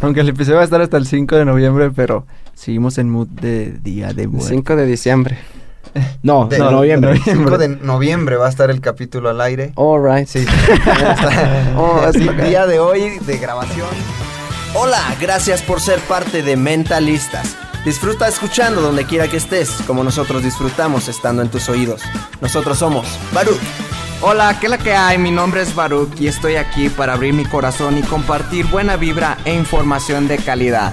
Aunque el episodio va a estar hasta el 5 de noviembre, pero seguimos en mood de día de muerte. 5 de diciembre. No, De no, noviembre. noviembre. 5 de noviembre va a estar el capítulo al aire. All right. Sí. oh, es el día de hoy de grabación. Hola, gracias por ser parte de Mentalistas. Disfruta escuchando donde quiera que estés, como nosotros disfrutamos estando en tus oídos. Nosotros somos Baruch. Hola, ¿qué la que hay? Mi nombre es Baruch y estoy aquí para abrir mi corazón y compartir buena vibra e información de calidad.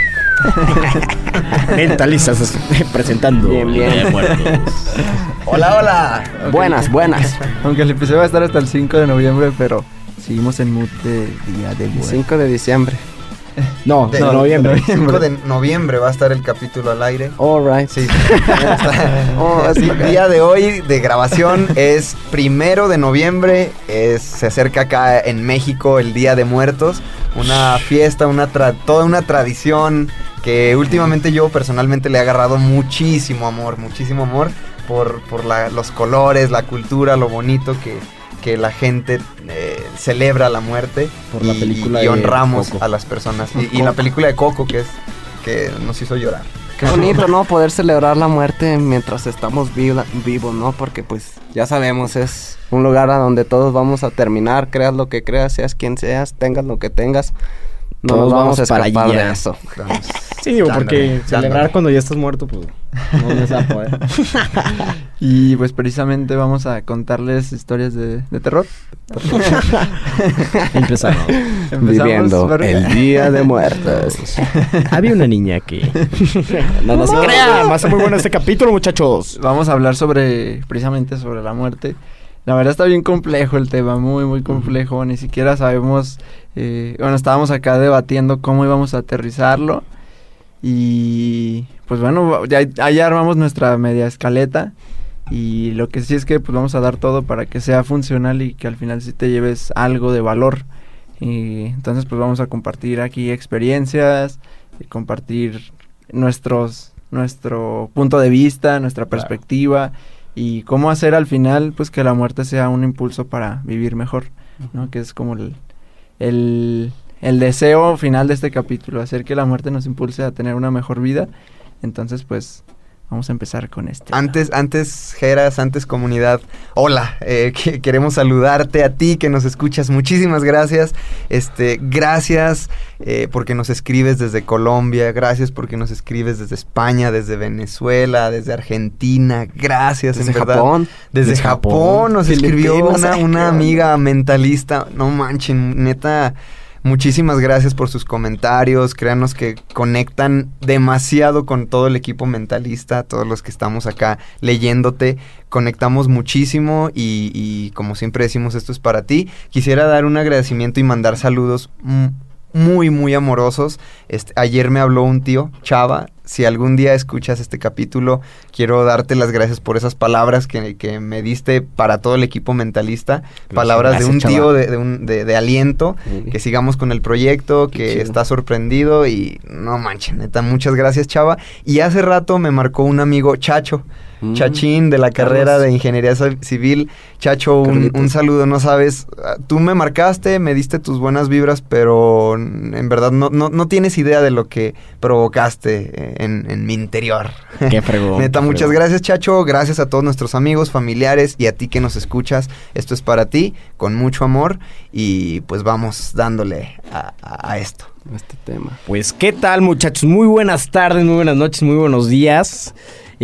Mentalistas presentando. Bien, bien. Hola, hola. Buenas, buenas. Aunque el episodio va a estar hasta el 5 de noviembre, pero seguimos en mood de día de muerte. 5 de diciembre. No, De no, noviembre. 5 de noviembre va a estar el capítulo al aire. All right. Sí. oh, el día de hoy de grabación es primero de noviembre. Es, se acerca acá en México el Día de Muertos. Una fiesta, una tra- toda una tradición que últimamente yo personalmente le he agarrado muchísimo amor, muchísimo amor por, por la- los colores, la cultura, lo bonito que, que la gente eh, celebra la muerte. Por la y- película y, honramos Coco. a las personas. Y, y la película de Coco que es que nos hizo llorar. Qué bonito, ¿no? Poder celebrar la muerte mientras estamos viva- vivos, ¿no? Porque pues ya sabemos, es un lugar a donde todos vamos a terminar, creas lo que creas, seas quien seas, tengas lo que tengas. No nos vamos a para escapar allá. de eso. Vamos. Sí, digo, Dándole, porque dándole. celebrar cuando ya estás muerto, pues no les a poder. Y pues precisamente vamos a contarles historias de, de terror. Empezamos. Empezamos, Viviendo el Día de Muertos. Había una niña que. No, no, se crean, va a ser muy bueno este capítulo, muchachos. Vamos a hablar sobre, precisamente sobre la muerte. La verdad está bien complejo el tema, muy, muy complejo. Ni siquiera sabemos, eh, bueno, estábamos acá debatiendo cómo íbamos a aterrizarlo. Y pues bueno, ya, ahí armamos nuestra media escaleta. Y lo que sí es que pues vamos a dar todo para que sea funcional y que al final sí te lleves algo de valor. Y entonces pues vamos a compartir aquí experiencias, y compartir nuestros, nuestro punto de vista, nuestra Claro. perspectiva y cómo hacer al final pues que la muerte sea un impulso para vivir mejor, ¿no? Que es como el, el, el deseo final de este capítulo, hacer que la muerte nos impulse a tener una mejor vida. Entonces pues vamos a empezar con este. Antes, antes, Geras, antes comunidad. Hola, eh, que- queremos saludarte a ti que nos escuchas. Muchísimas gracias. Este, gracias eh, porque nos escribes desde Colombia. Gracias porque nos escribes desde España, desde Venezuela, desde Argentina. Gracias, Desde en verdad. Japón. Desde, Desde Japón, Japón, nos escribió una, una amiga mentalista. No manchen, neta. Muchísimas gracias por sus comentarios. Créanos que conectan demasiado con todo el equipo mentalista, todos los que estamos acá leyéndote. Conectamos muchísimo y, y como siempre decimos, esto es para ti. Quisiera dar un agradecimiento y mandar saludos muy, muy amorosos. Este, ayer me habló un tío, Chava. Si algún día escuchas este capítulo, quiero darte las gracias por esas palabras que, que me diste para todo el equipo mentalista. palabras de un tío de, de un- de- de aliento. Sí. Que sigamos con el proyecto, que chido. está sorprendido y no manchen, neta, muchas gracias, Chava. Y hace rato me marcó un amigo, Chacho. Mm. Chachín de la carrera Carlos. de Ingeniería Ci- Civil. Chacho, un, saludo, no sabes, ah, tú me marcaste, me diste tus buenas vibras, pero en verdad no, no, no tienes idea de lo que provocaste eh, en, en mi interior. Qué fregón. Neta, qué muchas gracias, Chacho. Gracias a todos nuestros amigos, familiares y a ti que nos escuchas. Esto es para ti, con mucho amor. Y pues vamos dándole a, a- a esto. Este tema. Pues, ¿qué tal, muchachos? Muy buenas tardes, muy buenas noches, muy buenos días.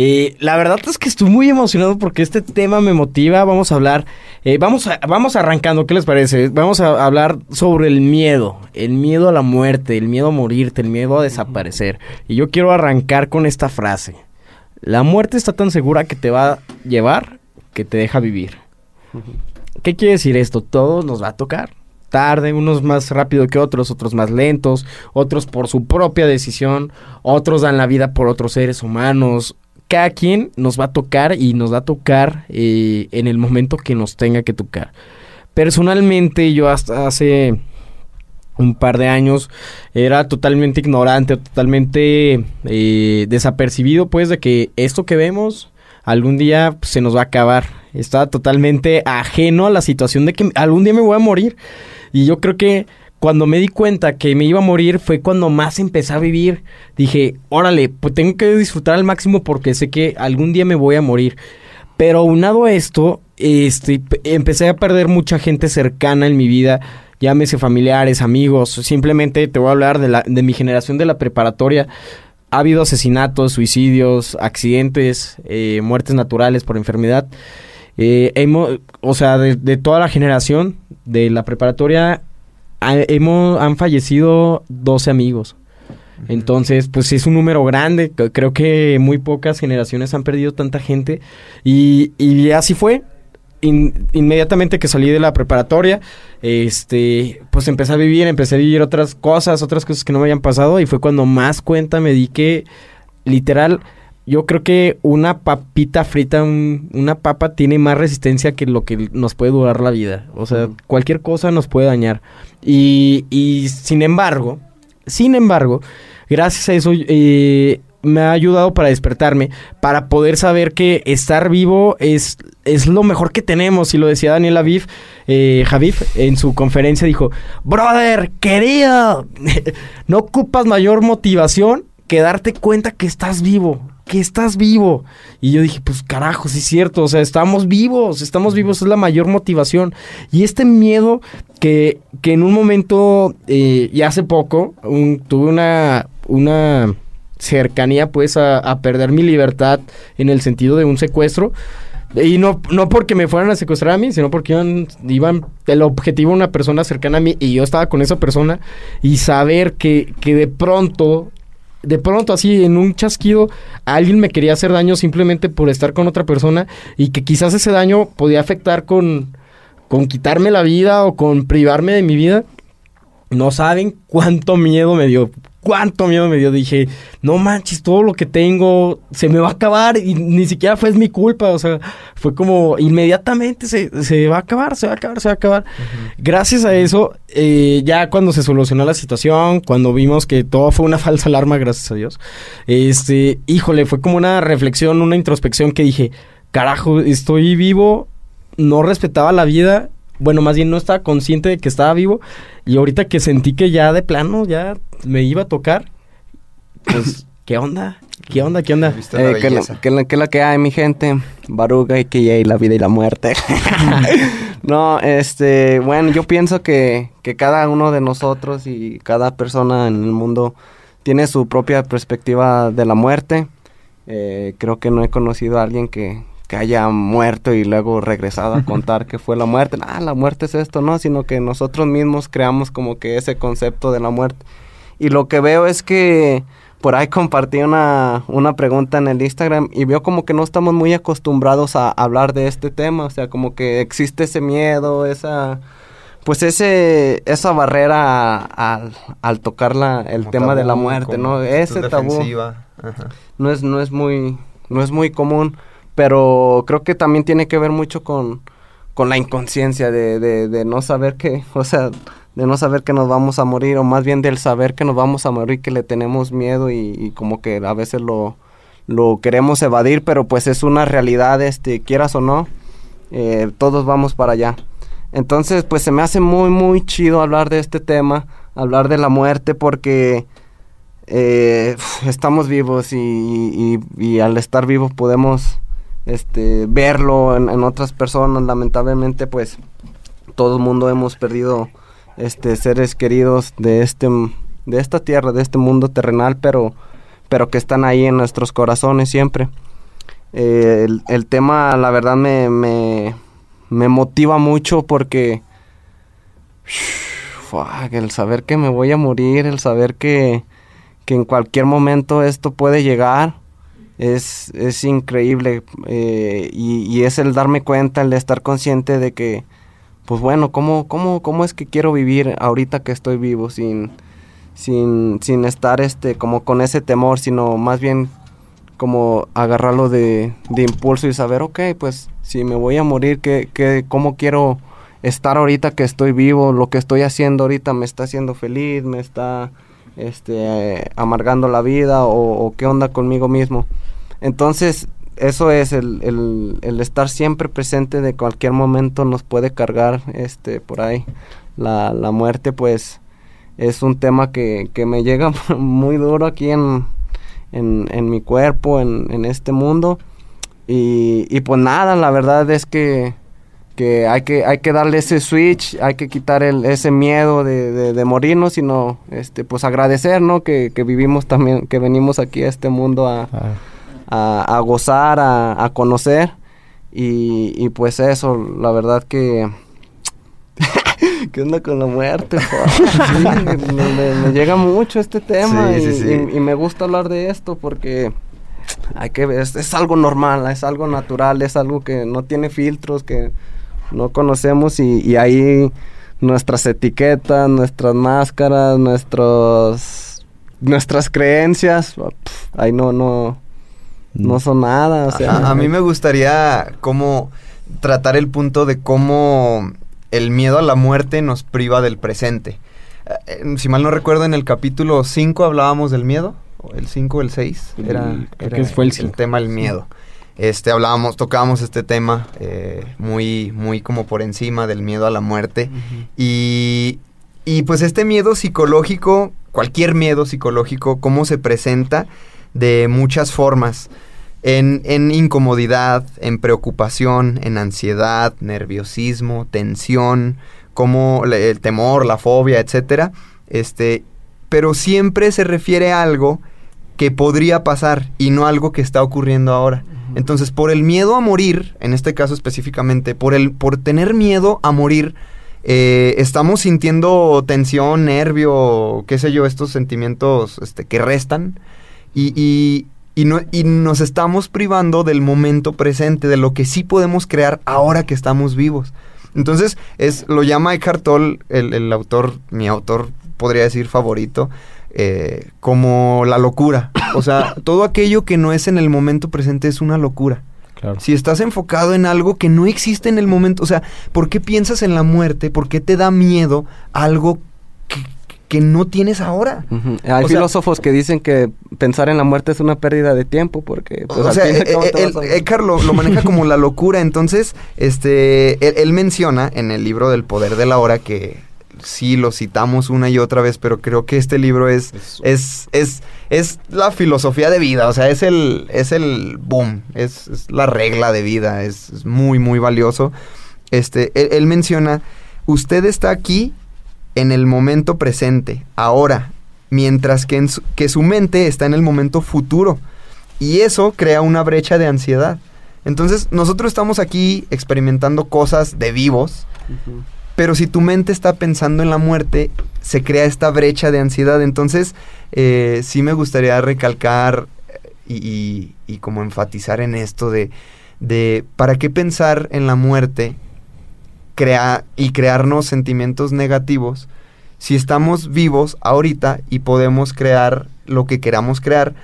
Eh, la verdad es que estoy muy emocionado porque este tema me motiva. Vamos a hablar, eh, vamos, a, vamos arrancando, ¿qué les parece? Vamos a hablar sobre el miedo, el miedo a la muerte, el miedo a morirte, el miedo a desaparecer. Y yo quiero arrancar con esta frase. La muerte está tan segura que te va a llevar que te deja vivir. ¿Qué quiere decir esto? Todo nos va a tocar. Tarde, unos más rápido que otros, otros más lentos, otros por su propia decisión, otros dan la vida por otros seres humanos. Cada quien nos va a tocar y nos va a tocar eh, en el momento que nos tenga que tocar. Personalmente, yo hasta hace un par de años era totalmente ignorante, totalmente eh, desapercibido, pues, de que esto que vemos algún día se nos va a acabar. Estaba totalmente ajeno a la situación de que algún día me voy a morir. Y yo creo que cuando me di cuenta que me iba a morir fue cuando más empecé a vivir. Dije, órale, pues tengo que disfrutar al máximo porque sé que algún día me voy a morir. Pero aunado a esto, este, empecé a perder mucha gente cercana en mi vida, llámese familiares, amigos, simplemente te voy a hablar de, la, de mi generación de la preparatoria. Ha habido asesinatos, suicidios, accidentes, eh, muertes naturales por enfermedad. Eh, o sea, de toda la generación de la preparatoria, ha- hemos, han fallecido 12 amigos. Entonces, pues es un número grande. Creo que muy pocas generaciones han perdido tanta gente. Y, y así fue. In- inmediatamente que salí de la preparatoria, este, pues empecé a vivir, empecé a vivir otras cosas, otras cosas que no me habían pasado. Y fue cuando más cuenta me di que, literal, yo creo que una papita frita, un- una papa tiene más resistencia que lo que nos puede durar la vida. O sea, cualquier cosa nos puede dañar. Y, y sin embargo, sin embargo, gracias a eso eh, me ha ayudado para despertarme, para poder saber que estar vivo es, es lo mejor que tenemos. Y lo decía Daniel Aviv, eh, Javif en su conferencia, dijo, brother, querido, no ocupas mayor motivación que darte cuenta que estás vivo. Que estás vivo. Y yo dije, pues carajo, sí es cierto. O sea, estamos vivos, estamos vivos, es la mayor motivación. Y este miedo que, que en un momento, eh, y hace poco, un- tuve una, una cercanía pues a, a perder mi libertad en el sentido de un secuestro. Y no, no porque me fueran a secuestrar a mí, sino porque iban, iban el objetivo una persona cercana a mí y yo estaba con esa persona y saber que, que de pronto, de pronto así en un chasquido, alguien me quería hacer daño simplemente por estar con otra persona y que quizás ese daño podía afectar con, con quitarme la vida o con privarme de mi vida. No saben cuánto miedo me dio. Cuánto miedo me dio. Dije, no manches, todo lo que tengo se me va a acabar y ni siquiera fue mi culpa. O sea, fue como inmediatamente se, se va a acabar, se va a acabar, se va a acabar. Gracias a eso, eh, ya cuando se solucionó la situación, cuando vimos que todo fue una falsa alarma, gracias a Dios, este, híjole, fue como una reflexión, una introspección que dije, carajo, estoy vivo, no respetaba la vida, bueno, más bien no estaba consciente de que estaba vivo y ahorita que sentí que ya de plano ya me iba a tocar, pues, ¿qué onda? ¿Qué onda? ¿Qué onda? Eh, que, belleza. la, que, la, que la que hay, mi gente. Baruga y que la vida y la muerte. no, este, bueno, yo pienso que, que cada uno de nosotros y cada persona en el mundo tiene su propia perspectiva de la muerte. Eh, creo que no he conocido a alguien que, que haya muerto y luego regresado a contar que fue la muerte. Ah, la muerte es esto, no, sino que nosotros mismos creamos como que ese concepto de la muerte. Y lo que veo es que por ahí compartí una, una pregunta en el Instagram y veo como que no estamos muy acostumbrados a hablar de este tema, o sea, como que existe ese miedo, esa pues ese esa barrera al, al tocar la, el Como tema de la muerte, ¿no? Ese tabú defensiva. Ajá. no es no es muy no es muy común, pero creo que también tiene que ver mucho con con la inconsciencia de, de, de no saber que, o sea, de no saber que nos vamos a morir, o más bien del saber que nos vamos a morir, que le tenemos miedo y, y como que a veces lo, lo queremos evadir, pero pues es una realidad, este, quieras o no, eh, todos vamos para allá. Entonces, pues se me hace muy, muy chido hablar de este tema, hablar de la muerte, porque eh, estamos vivos y, y, al estar vivos podemos este, verlo en, otras personas. Lamentablemente, pues todo el mundo hemos perdido este, seres queridos de, este, de esta tierra, de este mundo terrenal, pero, pero que están ahí en nuestros corazones siempre. Eh, el, el, tema, la verdad, me, me, me motiva mucho porque el saber que me voy a morir, el saber que, que en cualquier momento esto puede llegar, es, es increíble. Eh, y, y, es el darme cuenta, el estar consciente de que, pues bueno, ¿cómo, cómo, cómo es que quiero vivir ahorita que estoy vivo sin, sin, sin estar este, como con ese temor, sino más bien como agarrarlo de, de impulso y saber, ok, pues si me voy a morir, ¿qué, qué, ¿cómo quiero estar ahorita que estoy vivo, lo que estoy haciendo ahorita me está haciendo feliz, me está este, amargando la vida o, qué onda conmigo mismo. Entonces, eso es el, el, estar siempre presente de cualquier momento nos puede cargar este, por ahí. La, la muerte, pues, es un tema que, que me llega muy duro aquí en, en, en mi cuerpo, en, en este mundo. Y, y pues nada, la verdad es que que hay que hay que darle ese switch, hay que quitar el, ese miedo de, de, morirnos, sino este pues agradecer, ¿no? Que, que, vivimos también, que venimos aquí a este mundo a, ah. a, gozar, a, a conocer y, y, pues eso, la verdad que ¿Qué onda con la muerte? me, llega mucho este tema y, y, me gusta hablar de esto porque hay que es, es algo normal, es algo natural, es algo que no tiene filtros, que no conocemos y, ahí nuestras etiquetas, nuestras máscaras, nuestros nuestras creencias, ahí no no no mm. son nada. a mí me gustaría como tratar el punto de cómo el miedo a la muerte nos priva del presente. Eh, si mal no recuerdo, en el capítulo 5 hablábamos del miedo, el 5 o el 6, era, fue el, el tema del miedo. Este, hablábamos, tocábamos este tema eh, muy, muy como por encima del miedo a la muerte. y, y pues este miedo psicológico, cualquier miedo psicológico, cómo se presenta de muchas formas. En, en, incomodidad, en preocupación, en ansiedad, nerviosismo, tensión, como el temor, la fobia, etcétera. Este, pero siempre se refiere a algo que podría pasar y no algo que está ocurriendo ahora. Entonces, por el miedo a morir, en este caso específicamente, por el, por tener miedo a morir, eh, estamos sintiendo tensión, nervio, qué sé yo, estos sentimientos este, que restan. Y, y, y, no, y, nos estamos privando del momento presente, de lo que sí podemos crear ahora que estamos vivos. Entonces, es, lo llama Eckhart Tolle, el, el autor, mi autor, podría decir favorito, eh, como la locura. O sea, todo aquello que no es en el momento presente es una locura. Si estás enfocado en algo que no existe en el momento, o sea, ¿por qué piensas en la muerte? ¿Por qué te da miedo algo que, no tienes ahora? Hay filósofos que dicen que pensar en la muerte es una pérdida de tiempo porque... Pues, o sea, Carlos lo maneja como la locura, entonces, este, él menciona en el libro del poder de la hora que sí lo citamos una y otra vez, pero creo que este libro es, es, es, es, la filosofía de vida, o sea, es el, es el boom, es, la regla de vida, es, muy, muy valioso. Este, él, menciona, usted está aquí en el momento presente, ahora, mientras que, en su, que su mente está en el momento futuro. Y eso crea una brecha de ansiedad. Entonces, nosotros estamos aquí experimentando cosas de vivos, pero si tu mente está pensando en la muerte, se crea esta brecha de ansiedad. Entonces, eh, sí me gustaría recalcar y, como enfatizar en esto de, de ¿para qué pensar en la muerte crea, y crearnos sentimientos negativos si estamos vivos ahorita y podemos crear lo que queramos crear?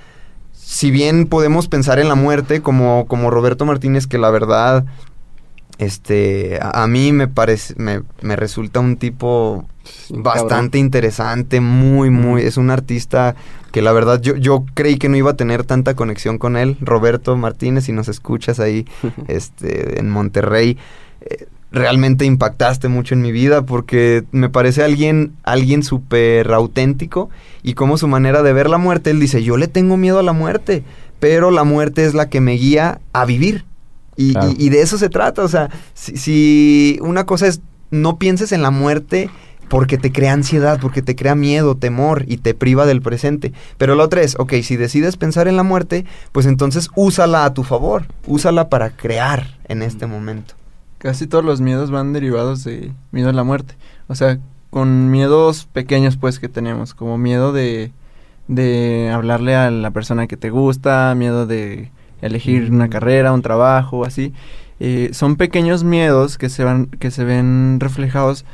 Si bien podemos pensar en la muerte, como, como Roberto Martínez, que la verdad este, a, a mí me parece, me, me resulta un tipo bastante interesante, muy, muy, es un artista que la verdad yo, yo creí que no iba a tener tanta conexión con él. Roberto Martínez, si nos escuchas ahí este, en Monterrey, eh, realmente impactaste mucho en mi vida porque me parece alguien, alguien súper auténtico y como su manera de ver la muerte, él dice, yo le tengo miedo a la muerte, pero la muerte es la que me guía a vivir. Y, Claro. y- y de eso se trata, o sea, si, si una cosa es, no pienses en la muerte porque te crea ansiedad, porque te crea miedo, temor y te priva del presente. Pero la otra es, ok, si decides pensar en la muerte, pues entonces úsala a tu favor, úsala para crear en este momento. Casi todos los miedos van derivados de miedo a la muerte. O sea, con miedos pequeños pues que tenemos, como miedo de, de hablarle a la persona que te gusta, miedo de elegir una carrera, un trabajo, así. Eh, son pequeños miedos que se van, que se ven reflejados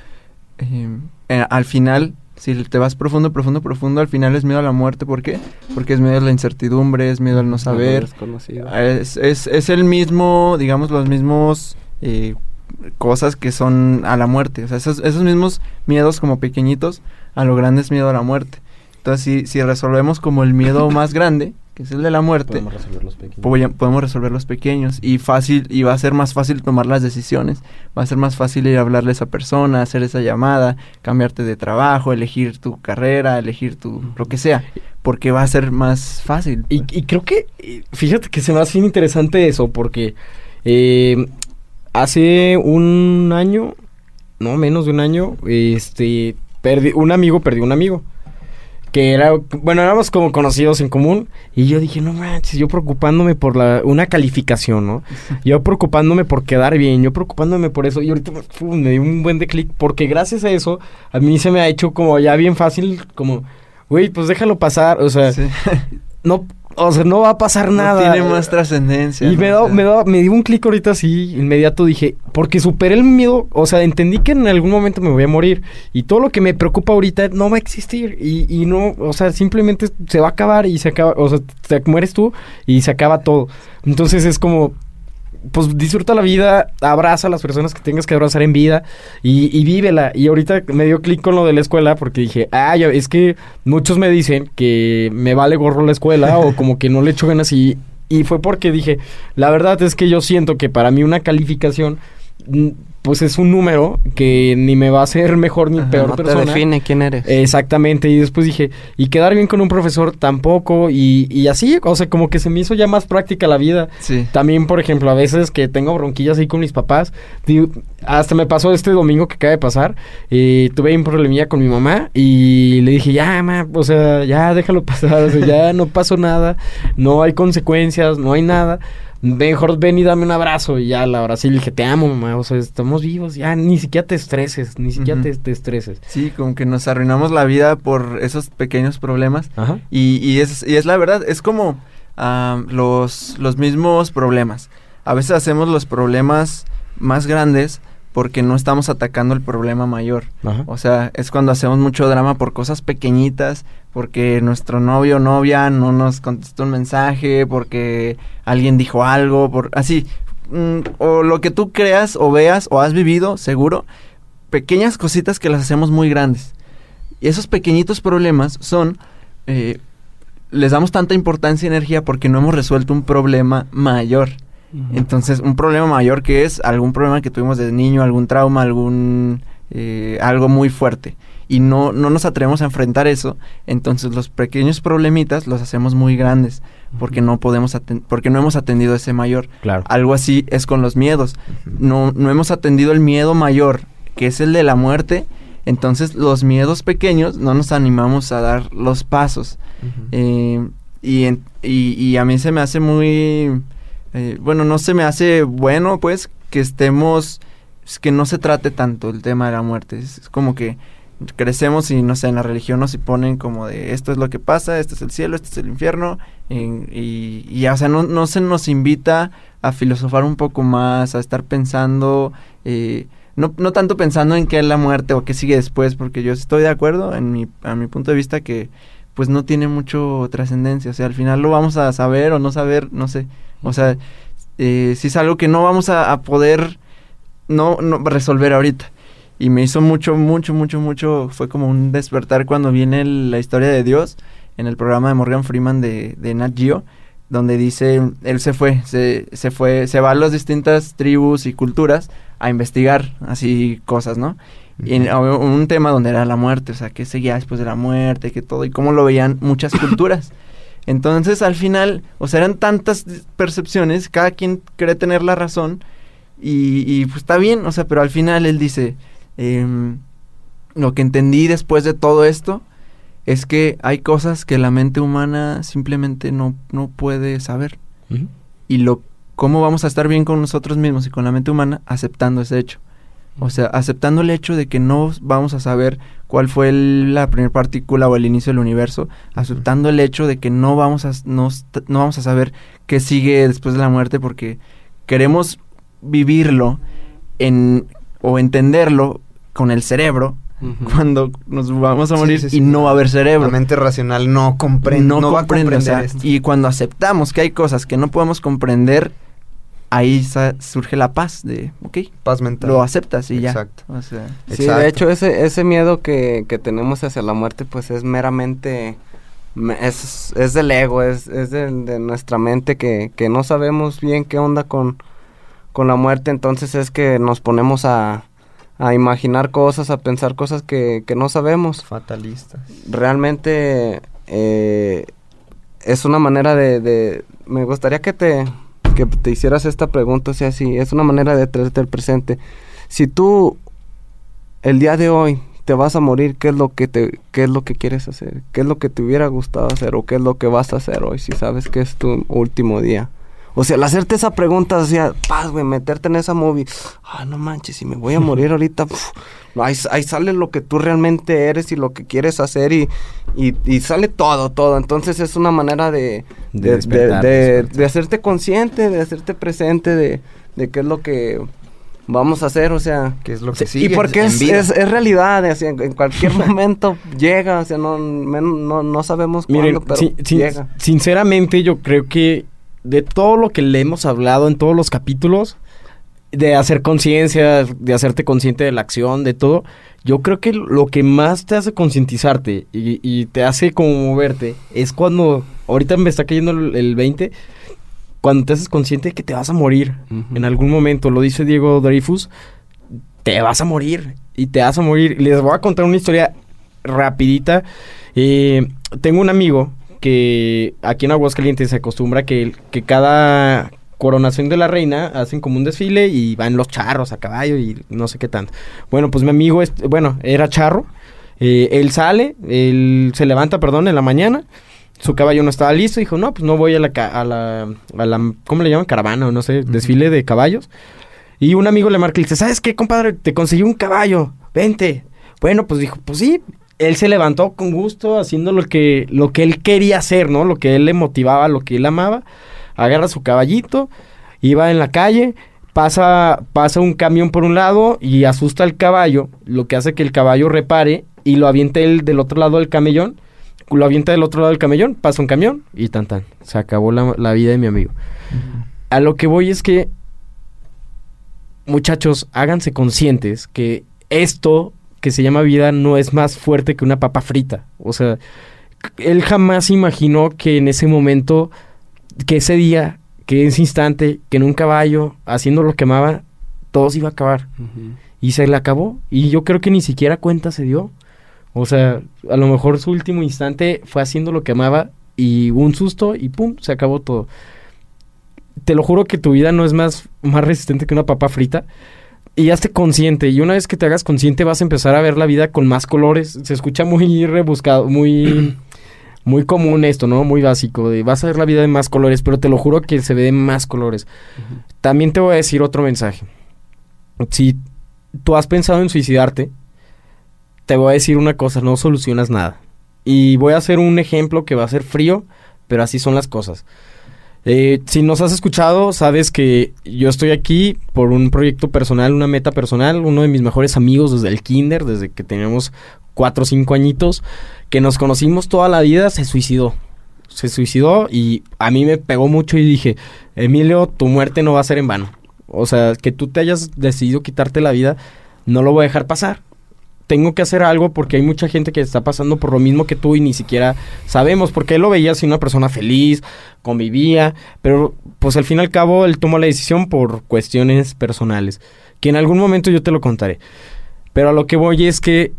eh, eh, al final. Si te vas profundo, profundo, profundo, al final es miedo a la muerte. ¿Por qué? Porque es miedo a la incertidumbre, es miedo al no saber, Desconocido. es, es, es el mismo, digamos, los mismos eh, cosas que son a la muerte. O sea, esos, esos mismos miedos como pequeñitos, a lo grande es miedo a la muerte. Entonces, si, si resolvemos como el miedo más grande, que es el de la muerte, Podemos resolver los pequeños. poya- podemos resolver los pequeños y fácil y va a ser más fácil tomar las decisiones va a ser más fácil ir a hablarle a esa persona hacer esa llamada cambiarte de trabajo elegir tu carrera elegir tu lo que sea porque va a ser más fácil Y, pues. y creo que, fíjate que se me hace bien interesante eso, porque eh, hace un año, no menos de un año, este, perdí, un amigo perdió un amigo. Que era, bueno, éramos como conocidos en común. Y yo dije, no manches, yo preocupándome por la, una calificación, ¿no? Yo preocupándome por quedar bien, yo preocupándome por eso. Y ahorita me dio un buen de clic, porque gracias a eso, a mí se me ha hecho como ya bien fácil, como, güey, pues déjalo pasar. O sea, Sí. no, o sea, no va a pasar nada. no tiene más trascendencia Y ¿no? me, da, me, da, me dio un clic ahorita así, inmediato dije, porque superé el miedo, o sea, entendí que en algún momento me voy a morir y todo lo que me preocupa ahorita no va a existir y, y no, o sea, simplemente se va a acabar y se acaba, o sea, te mueres tú y se acaba todo. Entonces es como, pues disfruta la vida, abraza a las personas que tengas que abrazar en vida y, y vívela. Y ahorita me dio clic con lo de la escuela porque dije, ah, ya, es que muchos me dicen que me vale gorro la escuela o como que no le echo ganas y, y fue porque dije, la verdad es que yo siento que para mí una calificación pues es un número que ni me va a hacer mejor ni Ajá, peor no te persona. define quién eres. Exactamente, y después dije, y quedar bien con un profesor tampoco, y, y así, o sea, como que se me hizo ya más práctica la vida. sí También, por ejemplo, a veces que tengo bronquillas ahí con mis papás, digo, hasta me pasó este domingo que acaba de pasar, eh, tuve un problemilla con mi mamá y le dije, ya, ma, o sea, ya déjalo pasar, o sea, ya no pasó nada, no hay consecuencias, no hay nada. Mejor ven y dame un abrazo y ya la abracé y le dije, te amo, mamá, o sea, estamos vivos, ya ni siquiera te estreses, ni siquiera te, te estreses. sí como que nos arruinamos la vida por esos pequeños problemas Ajá. Y, y es, y es la verdad, es como los, los mismos problemas. A veces hacemos los problemas más grandes porque no estamos atacando el problema mayor. Ajá. O sea, es cuando hacemos mucho drama por cosas pequeñitas, porque nuestro novio o novia no nos contestó un mensaje, porque alguien dijo algo, por así. mm, o lo que tú creas o veas o has vivido, seguro, pequeñas cositas que las hacemos muy grandes. Y esos pequeñitos problemas son, eh, les damos tanta importancia y energía porque no hemos resuelto un problema mayor. Entonces, un problema mayor que es algún problema que tuvimos desde niño, algún trauma, algún eh, algo muy fuerte. Y no, no nos atrevemos a enfrentar eso. Entonces, los pequeños problemitas los hacemos muy grandes porque no podemos aten- porque no hemos atendido ese mayor. Claro. Algo así es con los miedos. No, no hemos atendido el miedo mayor, que es el de la muerte. Entonces, los miedos pequeños no nos animamos a dar los pasos. Eh, y, en- y, y a mí se me hace muy... eh, bueno, no se me hace bueno, pues, que estemos... es que no se trate tanto el tema de la muerte. Es como que crecemos y, no sé, en la religión nos ponen como de esto es lo que pasa, este es el cielo, este es el infierno. y, y o sea, no, no se nos invita a filosofar un poco más, a estar pensando... eh, no, no tanto pensando en qué es la muerte o qué sigue después, porque yo estoy de acuerdo, en mi, a mi punto de vista, que pues no tiene mucho trascendencia. O sea, al final lo vamos a saber o no saber, no sé. O sea, eh, si es algo que no vamos a, a poder no, no resolver ahorita. Y me hizo mucho, mucho, mucho, mucho, fue como un despertar cuando viene el- la historia de Dios en el programa de Morgan Freeman de, de Nat Geo, donde dice, él se fue, se, se fue, se va a las distintas tribus y culturas a investigar así cosas, ¿no? Y en, un tema donde era la muerte, o sea, qué seguía después de la muerte, que todo, y cómo lo veían muchas culturas. Entonces, al final, o sea, eran tantas percepciones, cada quien cree tener la razón, y, y, pues está bien, o sea, pero al final él dice, em, lo que entendí después de todo esto es que hay cosas que la mente humana simplemente no, no puede saber. Y lo cómo vamos a estar bien con nosotros mismos y con la mente humana aceptando ese hecho. O sea, aceptando el hecho de que no vamos a saber cuál fue el- la primera partícula o el inicio del universo, aceptando el hecho de que no vamos a no, no vamos a saber qué sigue después de la muerte porque queremos vivirlo en o entenderlo con el cerebro cuando nos vamos a morir sí, sí. y no va a haber cerebro. La mente racional no comprende, no, va a comprende, comprender o sea, esto. Y cuando aceptamos que hay cosas que no podemos comprender, ahí surge la paz de, ok, Paz mental. lo aceptas y ya. Exacto. O sea, Sí, Exacto. de hecho ese, ese miedo que, que tenemos hacia la muerte pues es meramente, me- es, es del ego, es, es de, de nuestra mente que, que no sabemos bien qué onda con, con la muerte, entonces es que nos ponemos a, a imaginar cosas, a pensar cosas que, que no sabemos. Fatalistas. Realmente eh, es una manera de, de- Me gustaría que te, que te hicieras esta pregunta, o sea, si es una manera de traerte el presente. Si tú el día de hoy te vas a morir, ¿qué es lo que te qué es lo que quieres hacer? ¿Qué es lo que te hubiera gustado hacer o qué es lo que vas a hacer hoy si sabes que es tu último día? O sea, al hacerte esa pregunta, o sea, paz, güey, meterte en esa movie. Ah, no manches, si me voy a morir ahorita, pf, ahí, ahí sale lo que tú realmente eres y lo que quieres hacer y, y, y sale todo, todo. Entonces es una manera de, De de, hacerte consciente, de hacerte presente de, de qué es lo que vamos a hacer, o sea... Que es lo que Sí, sigue y porque es, es, es realidad, o sea, en, cualquier momento llega, o sea, no, no, no sabemos Miren, cuándo, pero sin- llega. sinceramente yo creo que de todo lo que le hemos hablado en todos los capítulos, de hacer conciencia, de hacerte consciente de la acción, de todo, yo creo que lo que más te hace concientizarte y, y te hace como moverte es cuando, ahorita me está cayendo el, el 20, cuando te haces consciente de que te vas a morir en algún momento, lo dice Diego Dreyfus, te vas a morir y te vas a morir. Les voy a contar una historia rapidita. Eh, tengo un amigo que aquí en Aguascalientes se acostumbra que, que cada coronación de la reina hacen como un desfile y van los charros a caballo y no sé qué tanto. Bueno, pues mi amigo, es, bueno, era charro. Eh, él sale, él se levanta, perdón, en la mañana. Su caballo no estaba listo. Dijo, no, pues no voy a la, a la, a la ¿cómo le llaman? Caravana o no sé, desfile de caballos. Y un amigo le marca y dice, ¿sabes qué, compadre? Te conseguí un caballo, vente. Bueno, pues dijo, pues sí. Él se levantó con gusto, haciendo lo que, lo que él quería hacer, ¿no? Lo que él le motivaba, lo que él amaba. Agarra su caballito, iba en la calle, pasa, pasa un camión por un lado y asusta al caballo, lo que hace que el caballo repare y lo avienta él del otro lado del camellón. Lo avienta del otro lado del camellón, pasa un camión y tan tan. Se acabó la, la vida de mi amigo. A lo que voy es que muchachos, háganse conscientes que esto que se llama vida no es más fuerte que una papa frita. O sea, él jamás imaginó que en ese momento, que ese día, que ese instante, que en un caballo, haciendo lo que amaba, todo se iba a acabar. Y se le acabó. Y yo creo que ni siquiera cuenta se dio. O sea, a lo mejor su último instante fue haciendo lo que amaba y un susto y pum, se acabó todo. Te lo juro que tu vida no es más, más resistente que una papa frita. Y hazte consciente. Y una vez que te hagas consciente vas a empezar a ver la vida con más colores. Se escucha muy rebuscado, muy... Muy común esto, ¿no? Muy básico. De vas a ver la vida de más colores, pero te lo juro que se ve de más colores. También te voy a decir otro mensaje. Si tú has pensado en suicidarte, te voy a decir una cosa, no solucionas nada. Y voy a hacer un ejemplo que va a ser frío, pero así son las cosas. Eh, si nos has escuchado, sabes que yo estoy aquí por un proyecto personal, una meta personal, uno de mis mejores amigos desde el kinder, desde que teníamos cuatro o cinco añitos, que nos conocimos toda la vida, se suicidó. Se suicidó y a mí me pegó mucho y dije, Emilio, tu muerte no va a ser en vano. O sea, que tú te hayas decidido quitarte la vida, no lo voy a dejar pasar. Tengo que hacer algo porque hay mucha gente que está pasando por lo mismo que tú y ni siquiera sabemos, porque él lo veía así una persona feliz, convivía, pero pues al fin y al cabo él tomó la decisión por cuestiones personales, que en algún momento yo te lo contaré. Pero a lo que voy es que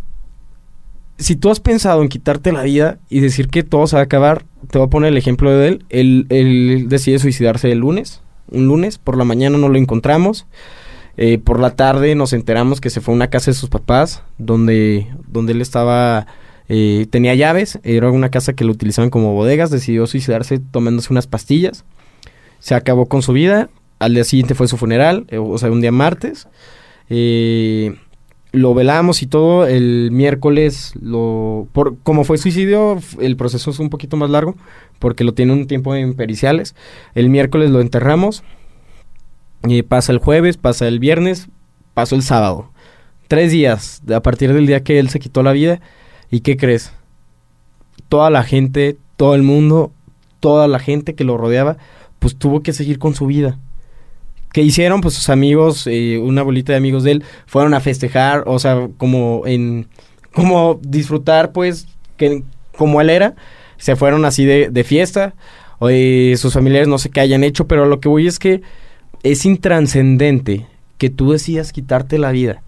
si tú has pensado en quitarte la vida y decir que todo se va a acabar, te voy a poner el ejemplo de él. Él, él decide suicidarse el lunes, un lunes, por la mañana no lo encontramos. Eh, por la tarde nos enteramos que se fue a una casa de sus papás, donde, donde él estaba, eh, tenía llaves, era una casa que lo utilizaban como bodegas, decidió suicidarse tomándose unas pastillas, se acabó con su vida, al día siguiente fue su funeral, eh, o sea, un día martes, lo velamos y todo, el miércoles, lo, por, como fue suicidio, el proceso es un poquito más largo, porque lo tiene un tiempo en periciales, el miércoles lo enterramos, y pasa el jueves, pasa el viernes, pasó el sábado. Tres días a partir del día que él se quitó la vida. ¿Y qué crees? Toda la gente, todo el mundo, toda la gente que lo rodeaba, pues tuvo que seguir con su vida. ¿Qué hicieron? Pues sus amigos, eh, una bolita de amigos de él, fueron a festejar, o sea, como en, como disfrutar, pues, que como él era, se fueron así de, de fiesta, eh, sus familiares no sé qué hayan hecho, pero lo que voy es que es intranscendente que tú decidas quitarte la vida.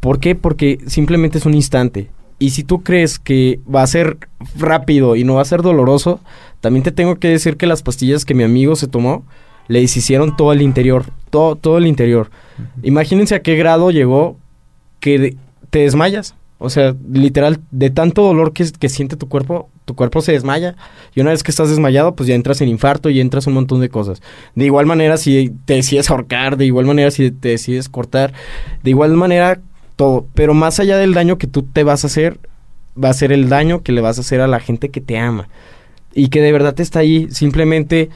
¿Por qué? Porque simplemente es un instante. Y si tú crees que va a ser rápido y no va a ser doloroso, también te tengo que decir que las pastillas que mi amigo se tomó le deshicieron todo el interior, todo, todo el interior. Imagínense a qué grado llegó que te desmayas. O sea, literal, de tanto dolor que, que, siente tu cuerpo, tu cuerpo se desmaya. Y una vez que estás desmayado, pues ya entras en infarto y entras un montón de cosas. De igual manera, si te decides ahorcar, de igual manera, si te decides cortar, de igual manera, todo. Pero más allá del daño que tú te vas a hacer, va a ser el daño que le vas a hacer a la gente que te ama. Y que de verdad está ahí. Simplemente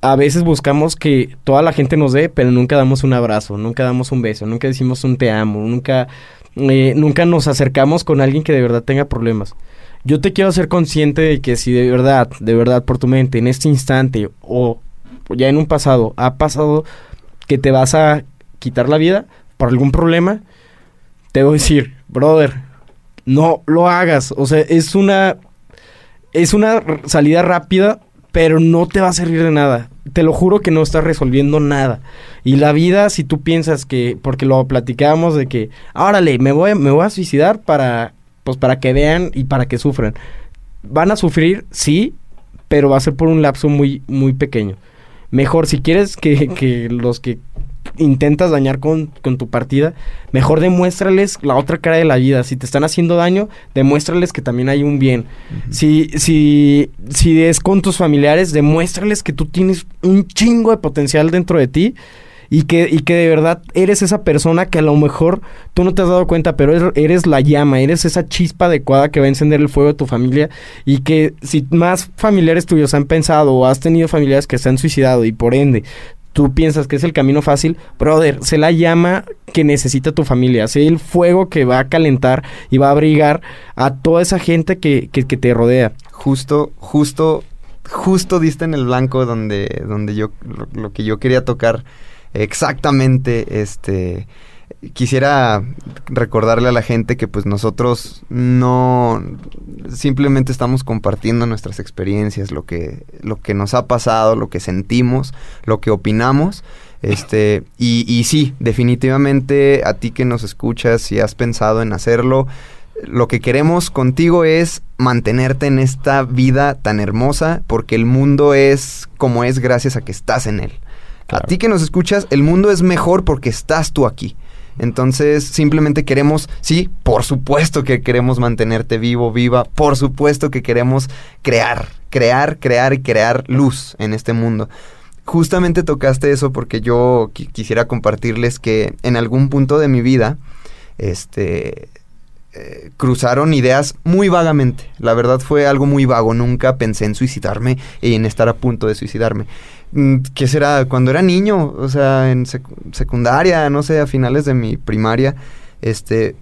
a veces buscamos que toda la gente nos dé, pero nunca damos un abrazo, nunca damos un beso, nunca decimos un te amo, nunca eh, nunca nos acercamos con alguien que de verdad tenga problemas. Yo te quiero hacer consciente de que si de verdad, de verdad por tu mente, en este instante o ya en un pasado, ha pasado que te vas a quitar la vida por algún problema, te voy a decir, brother, no lo hagas. O sea, es una, es una salida rápida, pero no te va a servir de nada te lo juro que no estás resolviendo nada. Y la vida, si tú piensas que, porque lo platicábamos de que, órale, me voy, me voy a suicidar para, pues para que vean y para que sufran. Van a sufrir, sí, pero va a ser por un lapso muy, muy pequeño. Mejor, si quieres que, que los que intentas dañar con, tu partida, mejor demuéstrales la otra cara de la vida. Si te están haciendo daño, demuéstrales que también hay un bien. si, si, si es con tus familiares, demuéstrales que tú tienes un chingo de potencial dentro de ti. Y que, y que de verdad eres esa persona que a lo mejor tú no te has dado cuenta, pero eres, la llama, eres esa chispa adecuada que va a encender el fuego de tu familia. Y que si más familiares tuyos han pensado o has tenido familiares que se han suicidado y por ende tú piensas que es el camino fácil, brother, sé la llama que necesita tu familia, sé el fuego que va a calentar y va a abrigar a toda esa gente que, que, te rodea. Justo, justo, justo diste en el blanco donde, donde yo, lo que yo quería tocar exactamente, este, quisiera recordarle a la gente que pues nosotros no simplemente estamos compartiendo nuestras experiencias, lo que, lo que nos ha pasado, lo que sentimos, lo que opinamos. Este, y, y sí, definitivamente a ti que nos escuchas, si has pensado en hacerlo, lo que queremos contigo es mantenerte en esta vida tan hermosa, porque el mundo es como es gracias a que estás en él. A ti que nos escuchas, el mundo es mejor porque estás tú aquí. Entonces, simplemente queremos, sí, por supuesto que queremos mantenerte vivo, viva, por supuesto que queremos crear, crear, crear y crear luz en este mundo. Justamente tocaste eso porque yo quisiera compartirles que en algún punto de mi vida, este, eh, cruzaron ideas muy vagamente. La verdad fue algo muy vago. Nunca pensé en suicidarme y en estar a punto de suicidarme. Mm, ¿Qué será? Cuando era niño, o sea, en secundaria, no sé, a finales de mi primaria, este,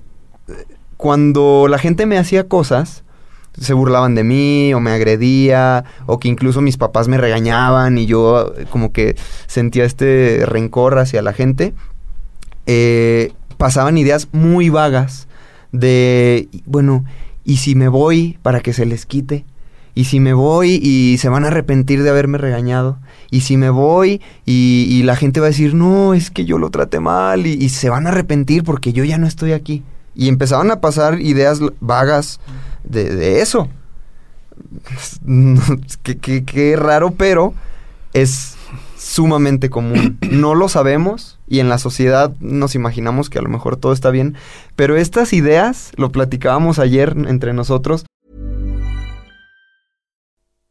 cuando la gente me hacía cosas, se burlaban de mí o me agredía o que incluso mis papás me regañaban y yo eh, como que sentía este rencor hacia la gente, eh, pasaban ideas muy vagas de, bueno, ¿y si me voy para que se les quite? ¿Y si me voy y se van a arrepentir de haberme regañado? ¿Y si me voy y, la gente va a decir, no, es que yo lo traté mal y, se van a arrepentir porque yo ya no estoy aquí? Y empezaban a pasar ideas vagas de, de eso. qué, qué- qué raro, pero es sumamente común. No lo sabemos y en la sociedad nos imaginamos que a lo mejor todo está bien, pero estas ideas, lo platicábamos ayer entre nosotros,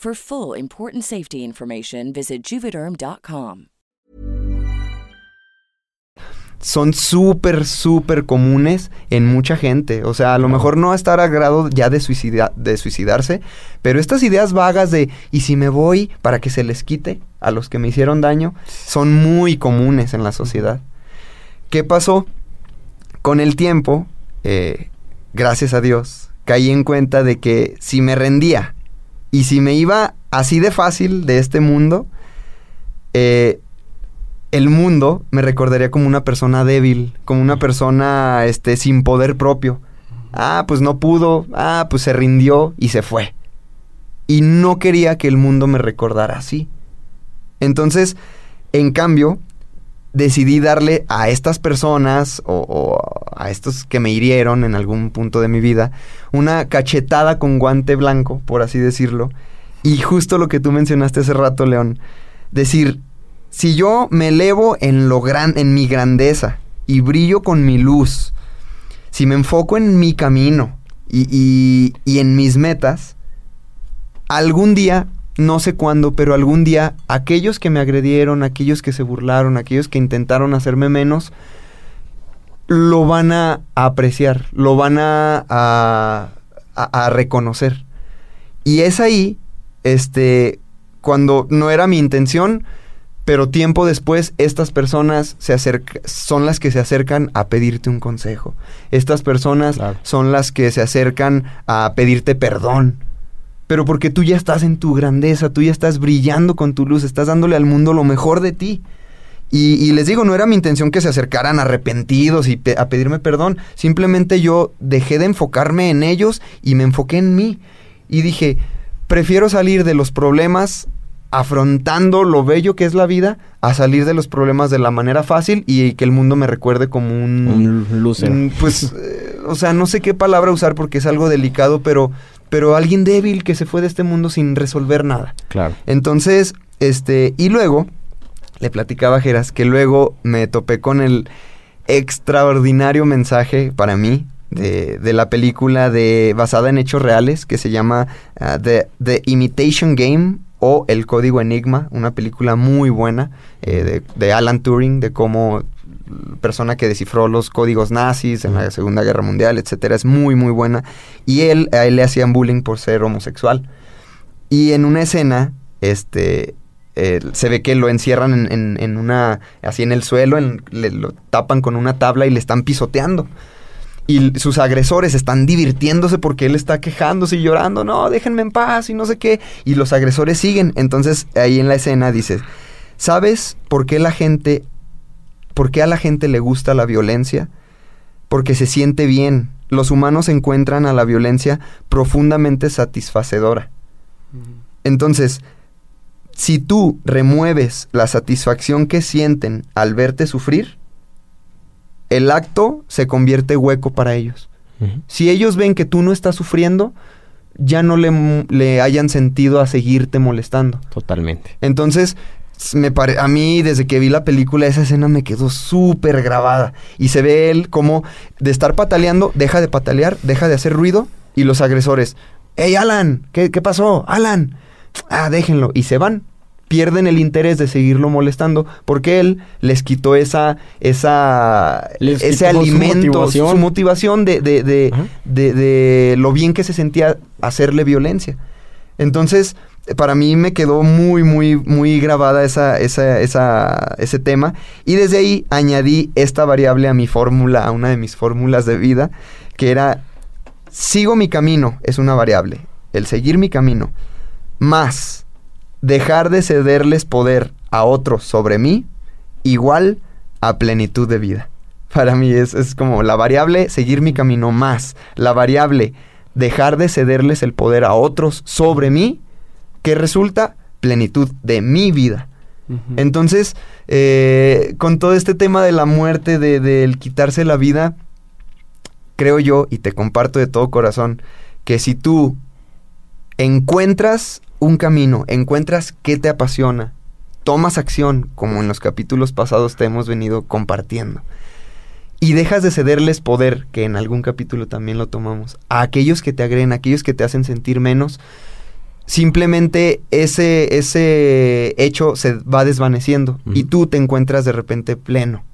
For full important safety information, visit juvederm.com. son súper, súper comunes en mucha gente. O sea, a lo mejor no estar a grado ya de, suicida- de suicidarse, pero estas ideas vagas de, ¿y si me voy para que se les quite a los que me hicieron daño? Son muy comunes en la sociedad. ¿Qué pasó? Con el tiempo, eh, gracias a Dios, caí en cuenta de que si me rendía y si me iba así de fácil de este mundo, eh, el mundo me recordaría como una persona débil, como una persona este, sin poder propio. Ah, pues no pudo, ah, pues se rindió y se fue. Y no quería que el mundo me recordara así. Entonces, en cambio, decidí darle a estas personas o, a estos que me hirieron en algún punto de mi vida una cachetada con guante blanco, por así decirlo. Y justo lo que tú mencionaste hace rato, León, decir, si yo me elevo en lo gran, en mi grandeza y brillo con mi luz, si me enfoco en mi camino y, y- y en mis metas, algún día, no sé cuándo, pero algún día, aquellos que me agredieron, aquellos que se burlaron, aquellos que intentaron hacerme menos, lo van a apreciar, lo van a, a, reconocer. Y es ahí, este, cuando no era mi intención, pero tiempo después estas personas se acerca- son las que se acercan a pedirte un consejo. Estas personas Claro. son las que se acercan a pedirte perdón. Pero porque tú ya estás en tu grandeza, tú ya estás brillando con tu luz, estás dándole al mundo lo mejor de ti. Y, y les digo, no era mi intención que se acercaran arrepentidos y pe- a pedirme perdón. Simplemente yo dejé de enfocarme en ellos y me enfoqué en mí. Y dije, prefiero salir de los problemas afrontando lo bello que es la vida a salir de los problemas de la manera fácil y que el mundo me recuerde como un... Un loser. Pues, eh, o sea, no sé qué palabra usar porque es algo delicado, pero, pero alguien débil que se fue de este mundo sin resolver nada. Claro. Entonces, este, y luego, le platicaba a Geras que luego me topé con el extraordinario mensaje para mí de, de la película de basada en hechos reales que se llama ah, The, The Imitation Game o El Código Enigma, una película muy buena eh, de, de Alan Turing, de cómo persona que descifró los códigos nazis en la Segunda Guerra Mundial, etcétera, es muy muy buena y él a él le hacían bullying por ser homosexual. Y en una escena, este, eh, se ve que lo encierran en, en- en una, así en el suelo, en- le, lo tapan con una tabla y le están pisoteando. Y sus agresores están divirtiéndose porque él está quejándose y llorando, no, déjenme en paz y no sé qué. Y los agresores siguen. Entonces ahí en la escena dice, ¿sabes por qué la gente, por qué a la gente le gusta la violencia? porque se siente bien. Los humanos encuentran a la violencia profundamente satisfacedora. Entonces, si tú remueves la satisfacción que sienten al verte sufrir, el acto se convierte hueco para ellos. Si ellos ven que tú no estás sufriendo, ya no le, le hayan sentido a seguirte molestando. Totalmente. Entonces, me pare- a mí desde que vi la película esa escena me quedó súper grabada. Y se ve él como de estar pataleando, deja de patalear, deja de hacer ruido y los agresores, ¡Hey Alan! ¿Qué, qué pasó? Alan. Ah, déjenlo. Y se van. Pierden el interés de seguirlo molestando porque él les quitó esa, esa, Les ese quitó su alimento, motivación. su motivación de, de, de, de lo bien que se sentía hacerle violencia. Entonces, para mí me quedó muy, muy, muy grabada esa, esa, esa, ese tema. Y desde ahí añadí esta variable a mi fórmula, a una de mis fórmulas de vida, que era, sigo mi camino, es una variable. El seguir mi camino, más dejar de cederles poder a otros sobre mí, igual a plenitud de vida. Para mí es, es como la variable seguir mi camino más, la variable dejar de cederles el poder a otros sobre mí, que resulta plenitud de mi vida. Entonces, eh, con todo este tema de la muerte, de- del quitarse la vida, creo yo, y te comparto de todo corazón, que si tú encuentras un camino, encuentras qué te apasiona, tomas acción, como en los capítulos pasados te hemos venido compartiendo, y dejas de cederles poder, que en algún capítulo también lo tomamos, a aquellos que te agreden, a aquellos que te hacen sentir menos, simplemente ese, ese hecho se va desvaneciendo y tú te encuentras de repente pleno.